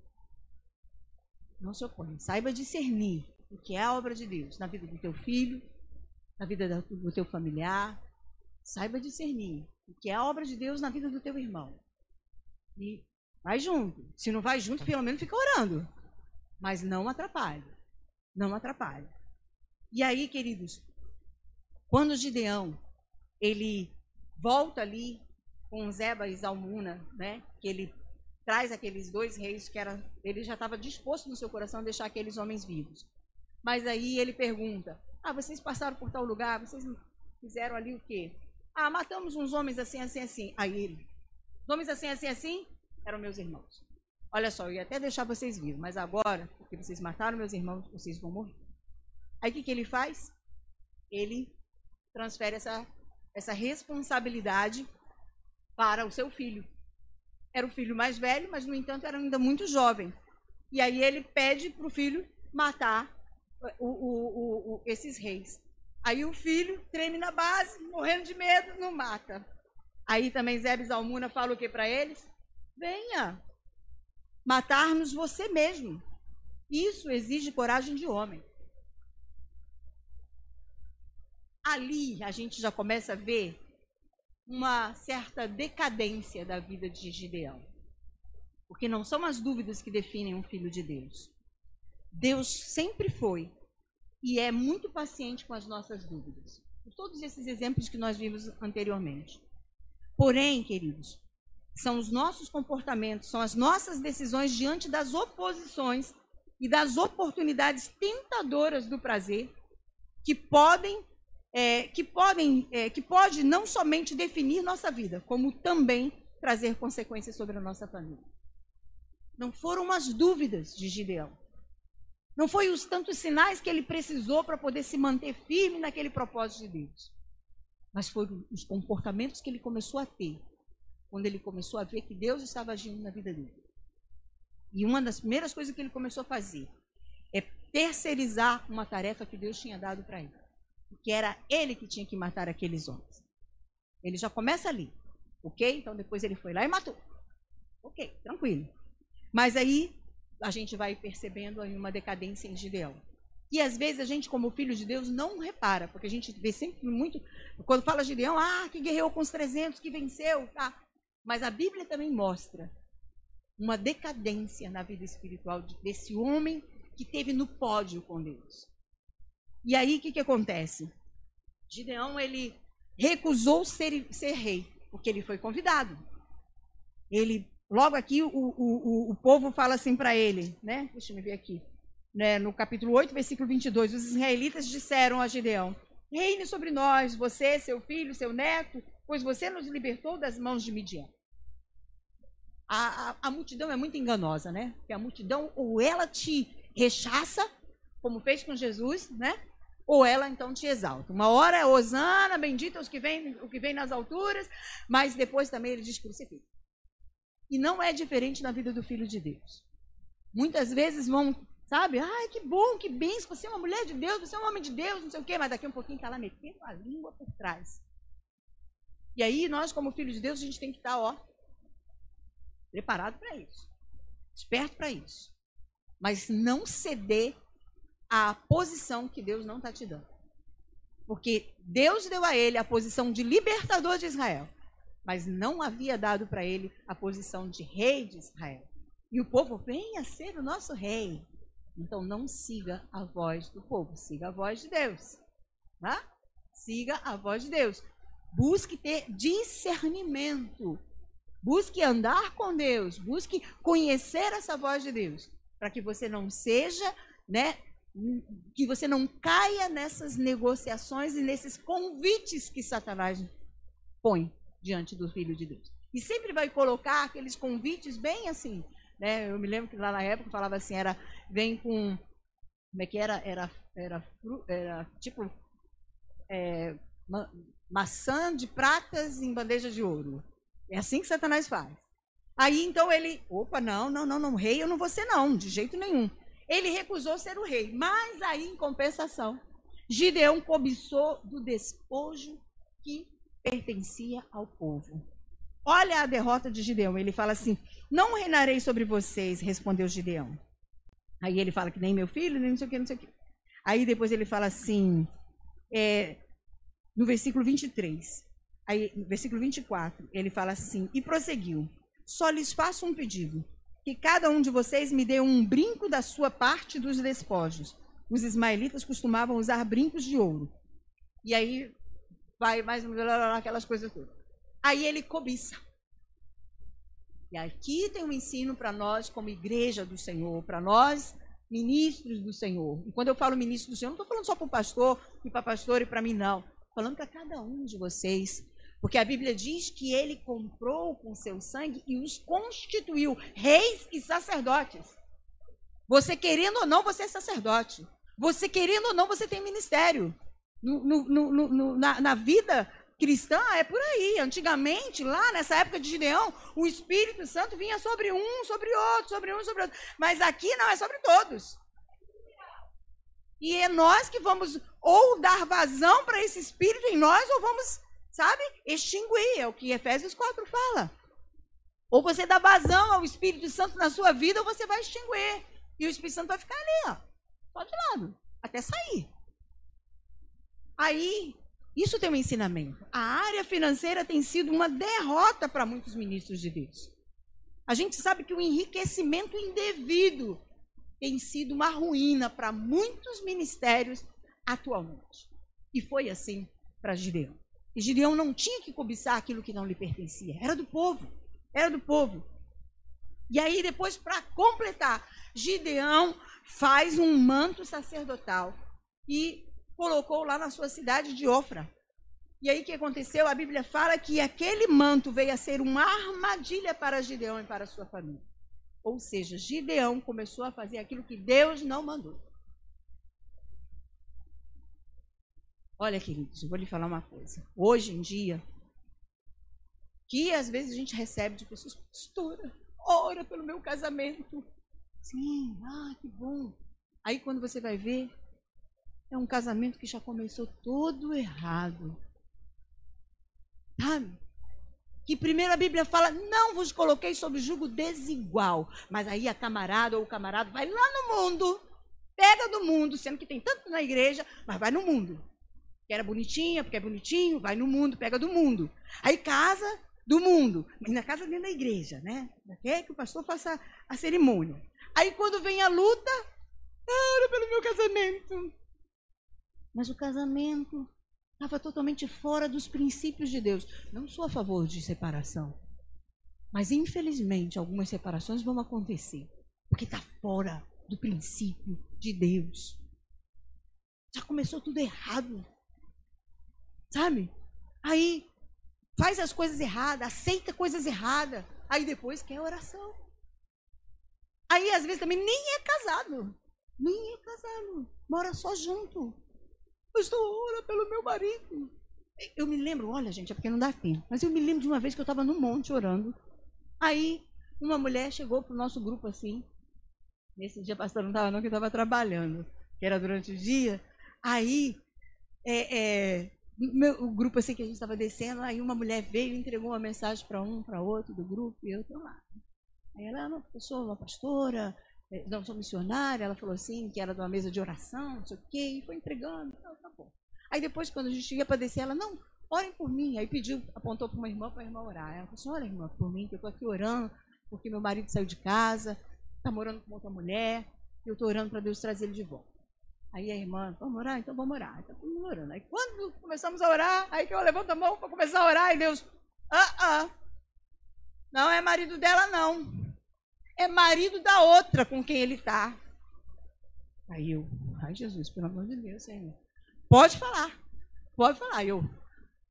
Não se oponha. Saiba discernir o que é a obra de Deus na vida do teu filho, na vida do teu familiar. Saiba discernir o que é a obra de Deus na vida do teu irmão. E vai junto. Se não vai junto, pelo menos fica orando. Mas não atrapalhe. Não atrapalhe. E aí, queridos, quando Gideão ele volta ali com Zeba e Zalmuna, né, que ele traz aqueles dois reis que era, ele já estava disposto no seu coração a deixar aqueles homens vivos. Mas aí ele pergunta: "Ah, vocês passaram por tal lugar, vocês fizeram ali o quê?" "Ah, matamos uns homens assim, assim, assim." Aí ele: "Os homens assim, assim, assim eram meus irmãos. Olha só, eu ia até deixar vocês vivos, mas agora, porque vocês mataram meus irmãos, vocês vão morrer." Aí o que, que ele faz? Ele transfere essa, essa responsabilidade para o seu filho. Era o filho mais velho, mas, no entanto, era ainda muito jovem. E aí ele pede para o filho matar o, o, o, esses reis. Aí o filho treme na base, morrendo de medo, não mata. Aí também Zebes Almuna fala o que para eles? Venha matar-nos você mesmo. Isso exige coragem de homem. ali a gente já começa a ver uma certa decadência da vida de Gideão. Porque não são as dúvidas que definem um filho de Deus. Deus sempre foi e é muito paciente com as nossas dúvidas. Por todos esses exemplos que nós vimos anteriormente. Porém, queridos, são os nossos comportamentos, são as nossas decisões diante das oposições e das oportunidades tentadoras do prazer que podem é, que, podem, é, que pode não somente definir nossa vida, como também trazer consequências sobre a nossa família. Não foram as dúvidas de Gideão. Não foi os tantos sinais que ele precisou para poder se manter firme naquele propósito de Deus. Mas foram os comportamentos que ele começou a ter quando ele começou a ver que Deus estava agindo na vida dele. E uma das primeiras coisas que ele começou a fazer é terceirizar uma tarefa que Deus tinha dado para ele que era ele que tinha que matar aqueles homens. Ele já começa ali, ok? Então depois ele foi lá e matou. Ok, tranquilo. Mas aí a gente vai percebendo aí uma decadência em Gideão. E às vezes a gente, como filho de Deus, não repara, porque a gente vê sempre muito. Quando fala Gideão, ah, que guerreou com os 300, que venceu, tá? Mas a Bíblia também mostra uma decadência na vida espiritual desse homem que teve no pódio com Deus. E aí o que, que acontece? Gideão ele recusou ser, ser rei, porque ele foi convidado. Ele, logo aqui, o, o, o povo fala assim para ele, né? Deixa eu ver aqui. Né? No capítulo 8, versículo 22, os israelitas disseram a Gideão: Reine sobre nós, você, seu filho, seu neto, pois você nos libertou das mãos de Midian. A, a, a multidão é muito enganosa, né? Porque a multidão, ou ela te rechaça, como fez com Jesus, né? ou ela então te exalta. Uma hora é Osana, bendita os que vêm, o que vem nas alturas, mas depois também ele diz crucifica. E não é diferente na vida do filho de Deus. Muitas vezes vão, sabe, ai que bom, que benção, você é uma mulher de Deus, você é um homem de Deus, não sei o quê, mas daqui um pouquinho está lá metendo a língua por trás. E aí nós, como filhos de Deus, a gente tem que estar, tá, ó, preparado para isso, esperto para isso. Mas não ceder a posição que Deus não está te dando. Porque Deus deu a ele a posição de libertador de Israel, mas não havia dado para ele a posição de rei de Israel. E o povo venha ser o nosso rei. Então não siga a voz do povo, siga a voz de Deus. Tá? Siga a voz de Deus. Busque ter discernimento. Busque andar com Deus. Busque conhecer essa voz de Deus. Para que você não seja né, que você não caia nessas negociações e nesses convites que Satanás põe diante do Filho de Deus. E sempre vai colocar aqueles convites bem assim. Né? Eu me lembro que lá na época falava assim, era vem com. Como é que era? Era, era, era tipo é, ma, maçã de pratas em bandeja de ouro. É assim que Satanás faz. Aí então ele, opa, não, não, não, não, rei eu não vou ser não, de jeito nenhum. Ele recusou ser o rei, mas aí em compensação, Gideão cobiçou do despojo que pertencia ao povo. Olha a derrota de Gideão. Ele fala assim: Não reinarei sobre vocês, respondeu Gideão. Aí ele fala que nem meu filho, nem não sei o que, não sei o que. Aí depois ele fala assim, é, no versículo 23, aí, no versículo 24, ele fala assim: E prosseguiu: Só lhes faço um pedido, que cada um de vocês me dê um brinco da sua parte dos despojos. Os ismaelitas costumavam usar brincos de ouro. E aí vai mais aquelas coisas todas. Aí ele cobiça. E aqui tem um ensino para nós, como igreja do Senhor, para nós, ministros do Senhor. E quando eu falo ministro do Senhor, não estou falando só para o pastor, e para pastor e para mim, não. Estou falando para cada um de vocês. Porque a Bíblia diz que ele comprou com seu sangue e os constituiu reis e sacerdotes. Você querendo ou não, você é sacerdote. Você querendo ou não, você tem ministério. No, no, no, na, na vida cristã é por aí. Antigamente, lá nessa época de Gideão, o Espírito Santo vinha sobre um, sobre outro, sobre um, sobre outro. Mas aqui não, é sobre todos. E é nós que vamos ou dar vazão para esse Espírito em nós, ou vamos, sabe, extinguir. É o que Efésios 4 fala. Ou você dá vazão ao Espírito Santo na sua vida, ou você vai extinguir. E o Espírito Santo vai ficar ali, ó, só de lado, até sair. Aí, isso tem um ensinamento. A área financeira tem sido uma derrota para muitos ministros de Deus. A gente sabe que o enriquecimento indevido tem sido uma ruína para muitos ministérios atualmente. E foi assim para Gideão. E Gideão não tinha que cobiçar aquilo que não lhe pertencia. Era do povo. Era do povo. E aí, depois, para completar, Gideão faz um manto sacerdotal e colocou lá na sua cidade de Ofra. E aí o que aconteceu? A Bíblia fala que aquele manto veio a ser uma armadilha para Gideão e para sua família. Ou seja, Gideão começou a fazer aquilo que Deus não mandou. Olha, queridos, eu vou lhe falar uma coisa. Hoje em dia, que às vezes a gente recebe de pessoas, pastora, ora pelo meu casamento. Sim, ah, que bom. Aí quando você vai ver, é um casamento que já começou todo errado. Sabe? Que primeiro a Bíblia fala, não vos coloquei sob jugo desigual. Mas aí a camarada ou o camarada vai lá no mundo, pega do mundo, sendo que tem tanto na igreja, mas vai no mundo. Que era bonitinha, porque é bonitinho, vai no mundo, pega do mundo. Aí casa do mundo, mas na casa dentro da igreja, né? Quer que o pastor faça a cerimônia. Aí quando vem a luta, era pelo meu casamento. Mas o casamento estava totalmente fora dos princípios de Deus. Não sou a favor de separação. Mas, infelizmente, algumas separações vão acontecer. Porque está fora do princípio de Deus. Já começou tudo errado. Sabe? Aí faz as coisas erradas, aceita coisas erradas. Aí depois quer oração. Aí às vezes também nem é casado. Nem é casado. Mora só junto. Pastor, ora pelo meu marido. Eu me lembro, olha, gente, é porque não dá tempo. Mas eu me lembro de uma vez que eu estava no monte orando. Aí, uma mulher chegou para o nosso grupo assim. Nesse dia, pastor não estava, não, que estava trabalhando, que era durante o dia. Aí, é, é, meu, o grupo assim que a gente estava descendo, aí uma mulher veio e entregou uma mensagem para um, para outro do grupo, e eu estou lá. Aí ela, não, eu sou uma pastora, não sou missionária, ela falou assim, que era de uma mesa de oração, não sei o quê, e foi entregando, então, tá bom. Aí depois, quando a gente ia para descer, ela, não, orem por mim. Aí pediu, apontou para uma irmã, para a irmã orar. Ela falou assim, olha, irmã, por mim, que eu estou aqui orando, porque meu marido saiu de casa, está morando com outra mulher, e eu estou orando para Deus trazer ele de volta. Aí a irmã, vamos orar? Então vamos orar. Então vamos orando. Aí quando começamos a orar, aí que eu levanto a mão para começar a orar, e Deus, ah, ah, não é marido dela, não é marido da outra com quem ele está. Aí eu, ai Jesus, pelo amor de Deus, Senhor. Pode falar, pode falar. Eu,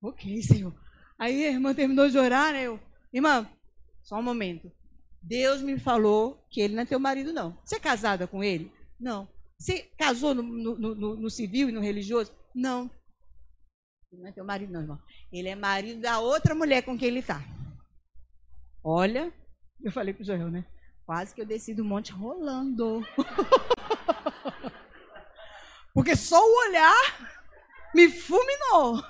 ok, Senhor. Aí a irmã terminou de orar, né? Eu, irmã, só um momento. Deus me falou que ele não é teu marido, não. Você é casada com ele? Não. Você casou no, no, no, no civil e no religioso? Não. Ele não é teu marido, não, irmão. Ele é marido da outra mulher com quem ele está. Olha, eu falei pro Joel, né? Quase que eu desci do monte rolando. [LAUGHS] Porque só o olhar me fulminou.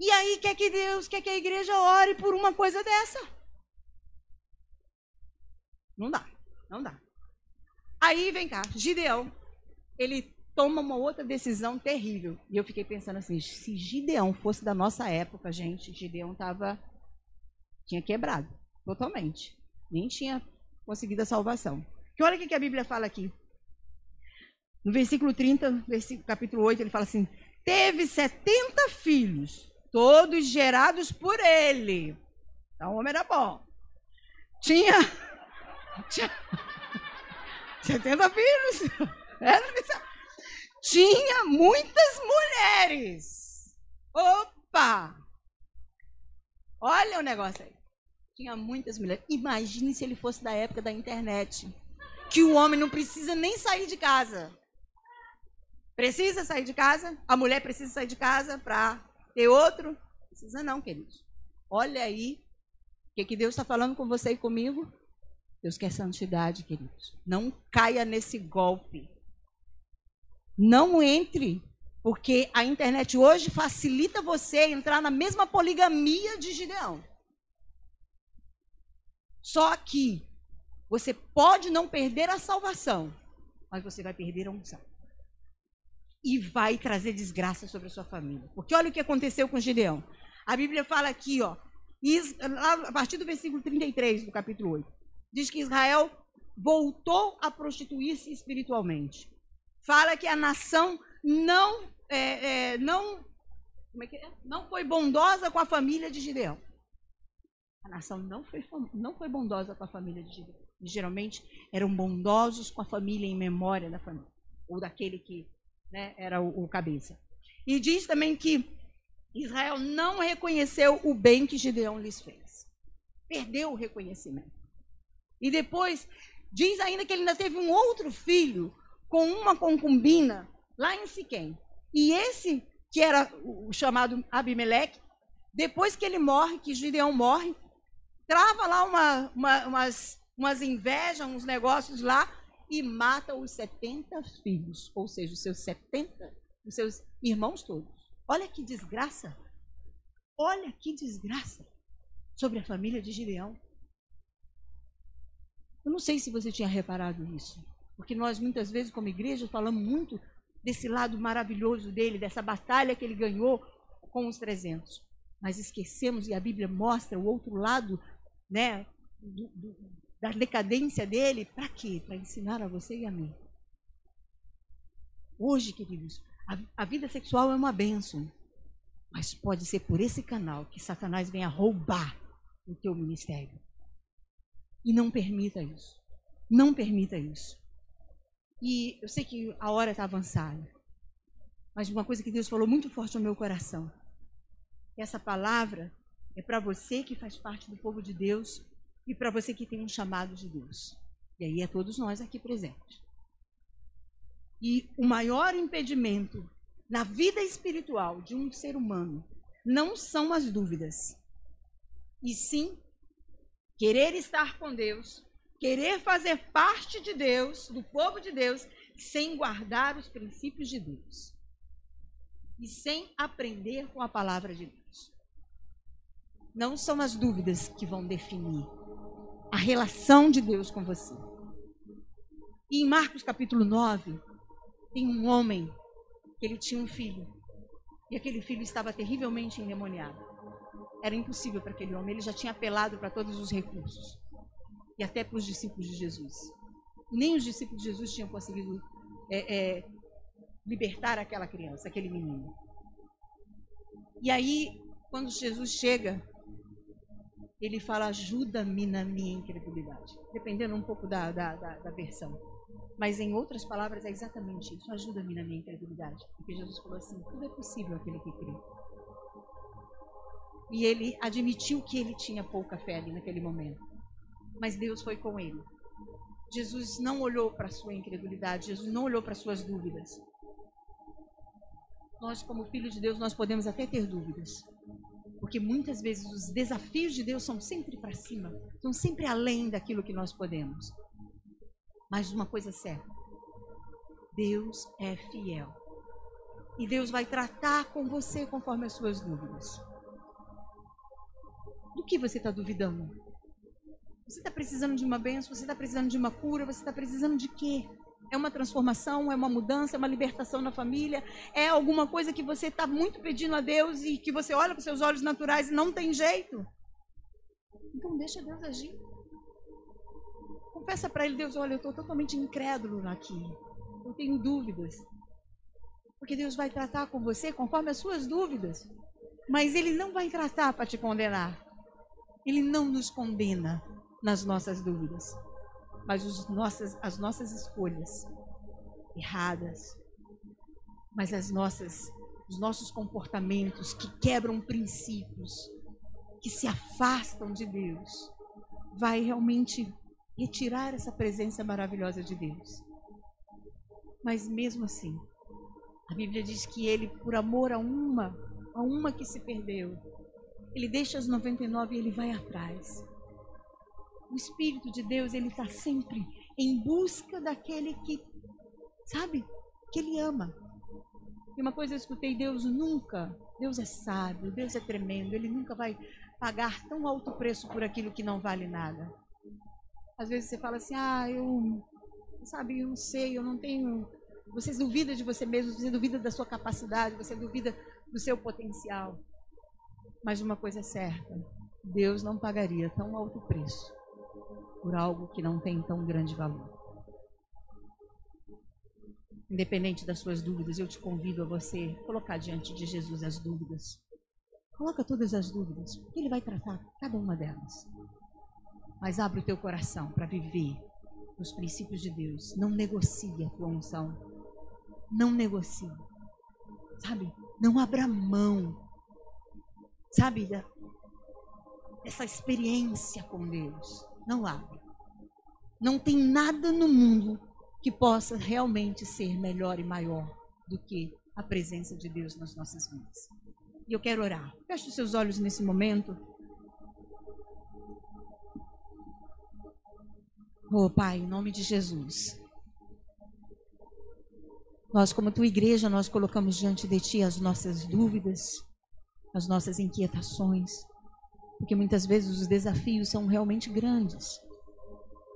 E aí quer que Deus, quer que a igreja ore por uma coisa dessa? Não dá, não dá. Aí vem cá, Gideão, ele toma uma outra decisão terrível. E eu fiquei pensando assim, se Gideão fosse da nossa época, gente, Gideão tava tinha quebrado totalmente. Nem tinha conseguido a salvação. Que olha o que a Bíblia fala aqui. No versículo 30, versículo, capítulo 8, ele fala assim: Teve 70 filhos, todos gerados por ele. Então o homem era bom. Tinha, [LAUGHS] tinha [LAUGHS] 70 filhos. Tinha muitas mulheres. Opa! Olha o negócio aí. Tinha muitas mulheres. Imagine se ele fosse da época da internet. Que o homem não precisa nem sair de casa. Precisa sair de casa? A mulher precisa sair de casa para ter outro? Precisa não, queridos. Olha aí o que, que Deus está falando com você e comigo. Deus quer santidade, queridos. Não caia nesse golpe. Não entre, porque a internet hoje facilita você entrar na mesma poligamia de Gideão. Só que você pode não perder a salvação, mas você vai perder a unção. E vai trazer desgraça sobre a sua família. Porque olha o que aconteceu com Gideão. A Bíblia fala aqui, ó, a partir do versículo 33 do capítulo 8 diz que Israel voltou a prostituir-se espiritualmente. Fala que a nação não, é, é, não, é é? não foi bondosa com a família de Gideão. A nação não foi, não foi bondosa com a família de Gideão. Geralmente eram bondosos com a família em memória da família, ou daquele que né, era o, o cabeça. E diz também que Israel não reconheceu o bem que Gideão lhes fez. Perdeu o reconhecimento. E depois diz ainda que ele ainda teve um outro filho com uma concubina lá em Siquém. E esse, que era o chamado Abimeleque, depois que ele morre, que Gideão morre, trava lá uma, uma, umas, umas invejas, uns negócios lá, e mata os 70 filhos, ou seja, os seus 70, os seus irmãos todos. Olha que desgraça. Olha que desgraça sobre a família de Gideão. Eu não sei se você tinha reparado isso, porque nós muitas vezes, como igreja, falamos muito desse lado maravilhoso dele, dessa batalha que ele ganhou com os 300. Mas esquecemos, e a Bíblia mostra o outro lado né, do, do, da decadência dele, para quê? Para ensinar a você e a mim. Hoje, queridos, a, a vida sexual é uma bênção, mas pode ser por esse canal que Satanás venha roubar o teu ministério. E não permita isso. Não permita isso. E eu sei que a hora está avançada. Mas uma coisa que Deus falou muito forte no meu coração. Essa palavra é para você que faz parte do povo de Deus e para você que tem um chamado de Deus. E aí é todos nós aqui presentes. E o maior impedimento na vida espiritual de um ser humano não são as dúvidas, e sim querer estar com Deus, querer fazer parte de Deus, do povo de Deus, sem guardar os princípios de Deus e sem aprender com a palavra de Deus. Não são as dúvidas que vão definir a relação de Deus com você. E em Marcos capítulo 9, tem um homem que ele tinha um filho. E aquele filho estava terrivelmente endemoniado. Era impossível para aquele homem, ele já tinha apelado para todos os recursos e até para os discípulos de Jesus. Nem os discípulos de Jesus tinham conseguido é, é, libertar aquela criança, aquele menino. E aí, quando Jesus chega, ele fala: ajuda-me na minha incredulidade. Dependendo um pouco da, da, da, da versão. Mas em outras palavras é exatamente isso: ajuda-me na minha incredulidade. Porque Jesus falou assim: tudo é possível aquele que crê. E ele admitiu que ele tinha pouca fé ali naquele momento. Mas Deus foi com ele. Jesus não olhou para a sua incredulidade, Jesus não olhou para as suas dúvidas. Nós, como filhos de Deus, nós podemos até ter dúvidas. Porque muitas vezes os desafios de Deus são sempre para cima, são sempre além daquilo que nós podemos. Mas uma coisa é certa: Deus é fiel. E Deus vai tratar com você conforme as suas dúvidas. Do que você está duvidando? Você está precisando de uma bênção? Você está precisando de uma cura? Você está precisando de quê? É uma transformação? É uma mudança? É uma libertação na família? É alguma coisa que você está muito pedindo a Deus e que você olha com seus olhos naturais e não tem jeito? Então deixa Deus agir. Confessa para Ele, Deus, olha, eu estou totalmente incrédulo aqui. Eu tenho dúvidas. Porque Deus vai tratar com você conforme as suas dúvidas. Mas Ele não vai tratar para te condenar. Ele não nos condena nas nossas dúvidas. Mas os nossas, as nossas escolhas erradas, mas as nossas, os nossos comportamentos que quebram princípios, que se afastam de Deus, vai realmente retirar essa presença maravilhosa de Deus. Mas mesmo assim, a Bíblia diz que ele, por amor a uma, a uma que se perdeu, ele deixa as 99 e ele vai atrás. O Espírito de Deus, ele está sempre em busca daquele que, sabe, que ele ama. E uma coisa eu escutei, Deus nunca, Deus é sábio, Deus é tremendo, ele nunca vai pagar tão alto preço por aquilo que não vale nada. Às vezes você fala assim, ah, eu, sabe, eu não sei, eu não tenho você duvida de você mesmo, você duvida da sua capacidade, você duvida do seu potencial. Mas uma coisa é certa: Deus não pagaria tão alto preço por algo que não tem tão grande valor. Independente das suas dúvidas, eu te convido a você colocar diante de Jesus as dúvidas. Coloca todas as dúvidas, que Ele vai tratar cada uma delas. Mas abre o teu coração para viver os princípios de Deus. Não negocie a tua unção não negocie. Sabe? Não abra mão. Sabe? Essa experiência com Deus. Não abra. Não tem nada no mundo que possa realmente ser melhor e maior do que a presença de Deus nas nossas vidas. E eu quero orar. Feche os seus olhos nesse momento. Oh, Pai, em nome de Jesus. Nós, como tua igreja, nós colocamos diante de ti as nossas dúvidas, as nossas inquietações, porque muitas vezes os desafios são realmente grandes.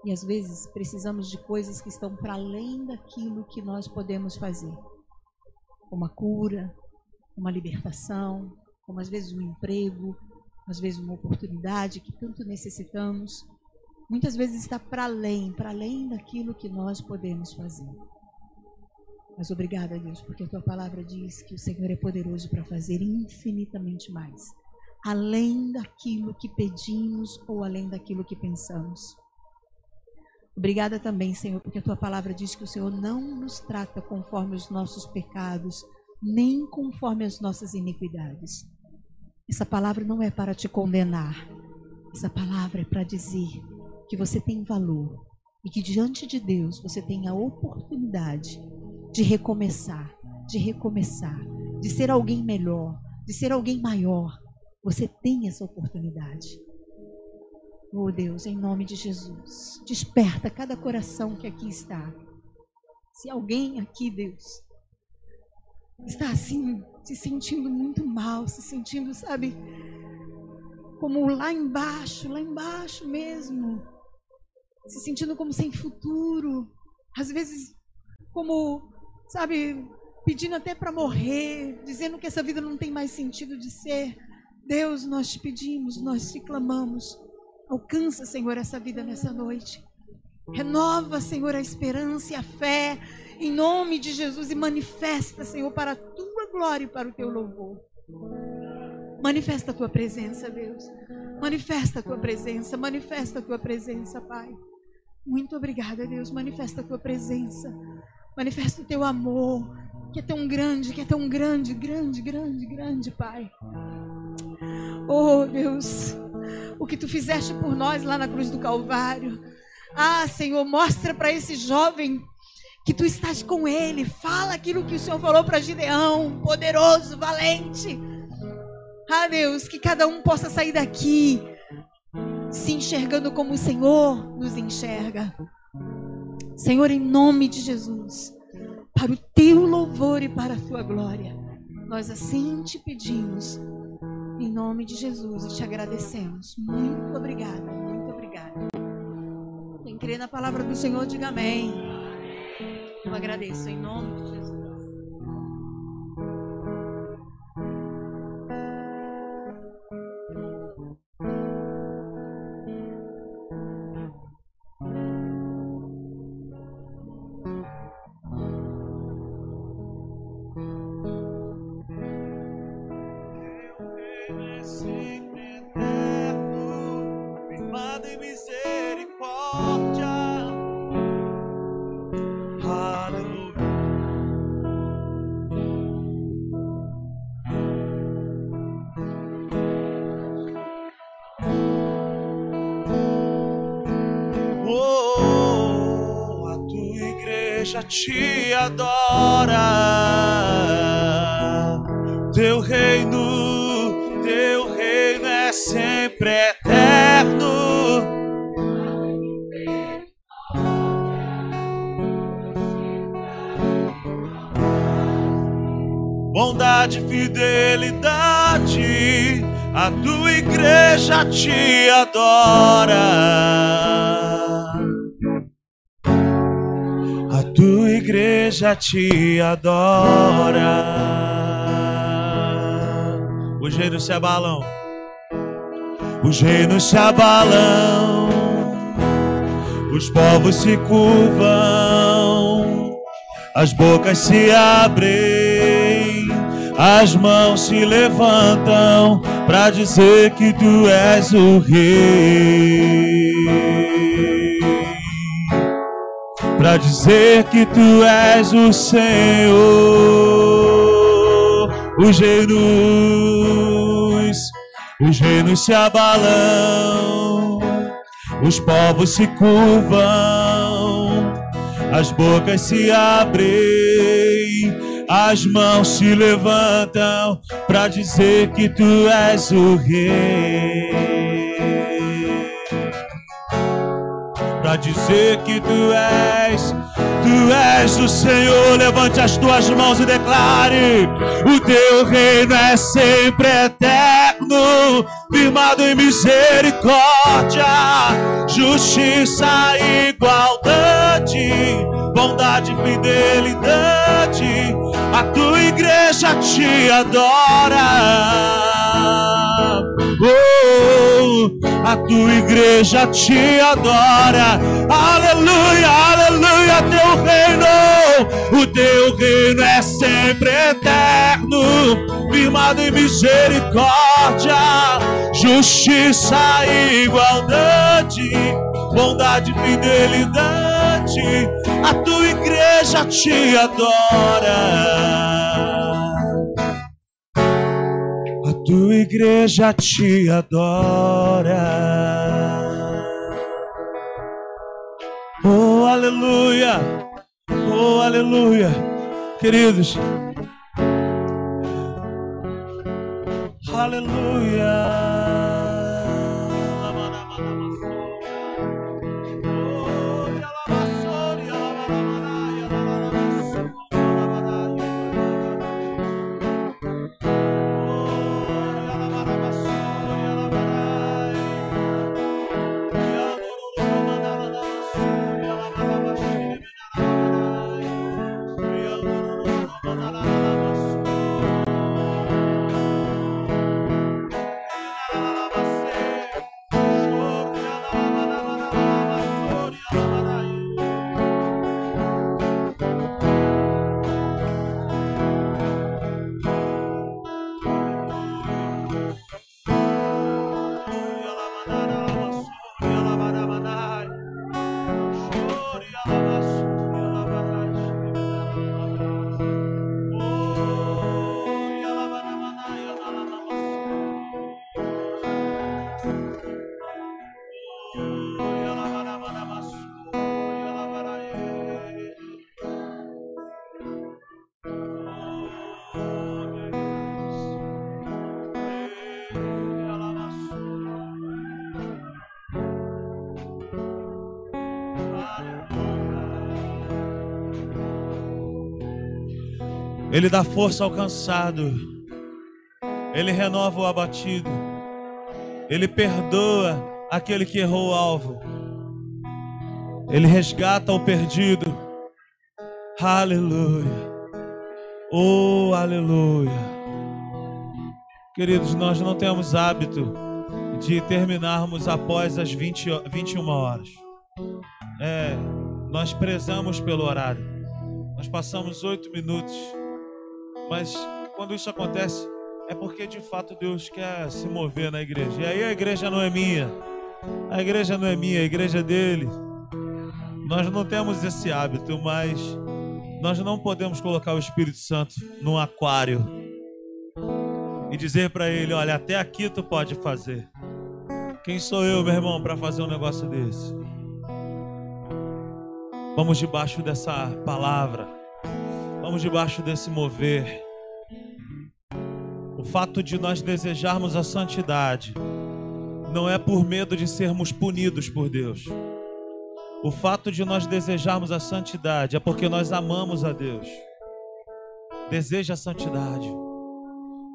E às vezes precisamos de coisas que estão para além daquilo que nós podemos fazer. Uma cura, uma libertação, como às vezes um emprego, às vezes uma oportunidade que tanto necessitamos. Muitas vezes está para além, para além daquilo que nós podemos fazer. Mas obrigada, Deus, porque a tua palavra diz que o Senhor é poderoso para fazer infinitamente mais, além daquilo que pedimos ou além daquilo que pensamos. Obrigada também, Senhor, porque a tua palavra diz que o Senhor não nos trata conforme os nossos pecados, nem conforme as nossas iniquidades. Essa palavra não é para te condenar. Essa palavra é para dizer que você tem valor e que diante de Deus você tem a oportunidade de recomeçar, de recomeçar, de ser alguém melhor, de ser alguém maior. Você tem essa oportunidade. Oh Deus, em nome de Jesus, desperta cada coração que aqui está. Se alguém aqui, Deus, está assim, se sentindo muito mal, se sentindo, sabe, como lá embaixo, lá embaixo mesmo, se sentindo como sem futuro, às vezes como sabe, pedindo até para morrer, dizendo que essa vida não tem mais sentido de ser. Deus, nós te pedimos, nós te clamamos. Alcança, Senhor, essa vida nessa noite. Renova, Senhor, a esperança e a fé em nome de Jesus e manifesta, Senhor, para a tua glória e para o teu louvor. Manifesta a tua presença, Deus. Manifesta a tua presença, manifesta a tua presença, Pai. Muito obrigada, Deus. Manifesta a tua presença. Manifesta o teu amor, que é tão grande, que é tão grande, grande, grande, grande, Pai. Oh, Deus, o que tu fizeste por nós lá na cruz do Calvário. Ah, Senhor, mostra para esse jovem que tu estás com ele. Fala aquilo que o Senhor falou para Gideão, poderoso, valente. Ah, Deus, que cada um possa sair daqui se enxergando como o Senhor nos enxerga. Senhor, em nome de Jesus, para o teu louvor e para a tua glória, nós assim te pedimos, nome de Jesus, e te agradecemos. Muito obrigada, muito obrigada. Quem crê na palavra do Senhor, diga amém. Eu agradeço em nome de Jesus. Te adora. Os reinos se abalam, os reinos se abalam, os povos se curvam, as bocas se abrem, as mãos se levantam para dizer que tu és o rei para dizer que tu és o Senhor. Os reinos, os reinos se abalam, os povos se curvam, as bocas se abrem, as mãos se levantam para dizer que tu és o Rei. Para dizer que tu és, tu és o Senhor. Levante as tuas mãos e declare: o teu reino é sempre eterno, firmado em misericórdia, justiça igualdade, bondade e fidelidade. A tua igreja te adora. Oh, a tua igreja te adora. Aleluia, aleluia, teu reino. O teu reino é sempre eterno, firmado em misericórdia, justiça e igualdade, bondade e fidelidade. A tua igreja te adora. Tua igreja te adora. Oh, aleluia! Oh, aleluia! Queridos, aleluia! Ele dá força ao cansado. Ele renova o abatido. Ele perdoa aquele que errou o alvo. Ele resgata o perdido. Aleluia. Oh, aleluia. Queridos, nós não temos hábito de terminarmos após as 20, 21 horas. É, nós prezamos pelo horário. Nós passamos oito minutos. Mas quando isso acontece, é porque de fato Deus quer se mover na igreja. E aí a igreja não é minha. A igreja não é minha, a igreja é dele. Nós não temos esse hábito, mas nós não podemos colocar o Espírito Santo num aquário e dizer para ele: olha, até aqui tu pode fazer. Quem sou eu, meu irmão, para fazer um negócio desse? Vamos debaixo dessa palavra, vamos debaixo desse mover. O fato de nós desejarmos a santidade não é por medo de sermos punidos por Deus. O fato de nós desejarmos a santidade é porque nós amamos a Deus. Deseja a santidade.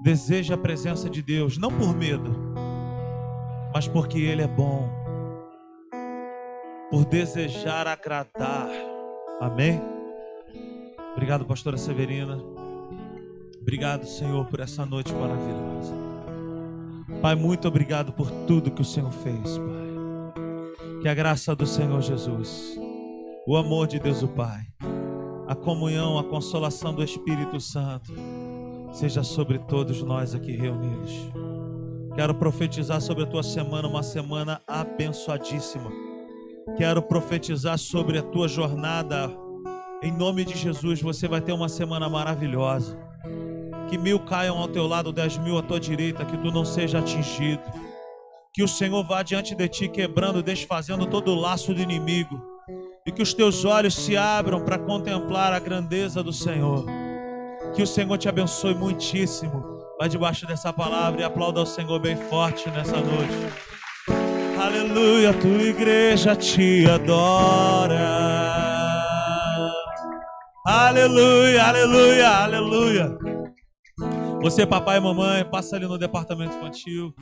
Deseja a presença de Deus, não por medo, mas porque Ele é bom. Por desejar agradar. Amém? Obrigado, pastora Severina. Obrigado, Senhor, por essa noite maravilhosa. Pai, muito obrigado por tudo que o Senhor fez, Pai. Que a graça do Senhor Jesus, o amor de Deus o Pai, a comunhão, a consolação do Espírito Santo seja sobre todos nós aqui reunidos. Quero profetizar sobre a tua semana, uma semana abençoadíssima. Quero profetizar sobre a tua jornada. Em nome de Jesus, você vai ter uma semana maravilhosa. Que mil caiam ao teu lado, dez mil à tua direita, que tu não seja atingido que o Senhor vá diante de ti, quebrando, desfazendo todo o laço do inimigo. E que os teus olhos se abram para contemplar a grandeza do Senhor. Que o Senhor te abençoe muitíssimo. Vai debaixo dessa palavra e aplauda ao Senhor bem forte nessa noite. Aleluia, tua igreja te adora. Aleluia, aleluia, aleluia. Você, papai e mamãe, passa ali no departamento infantil.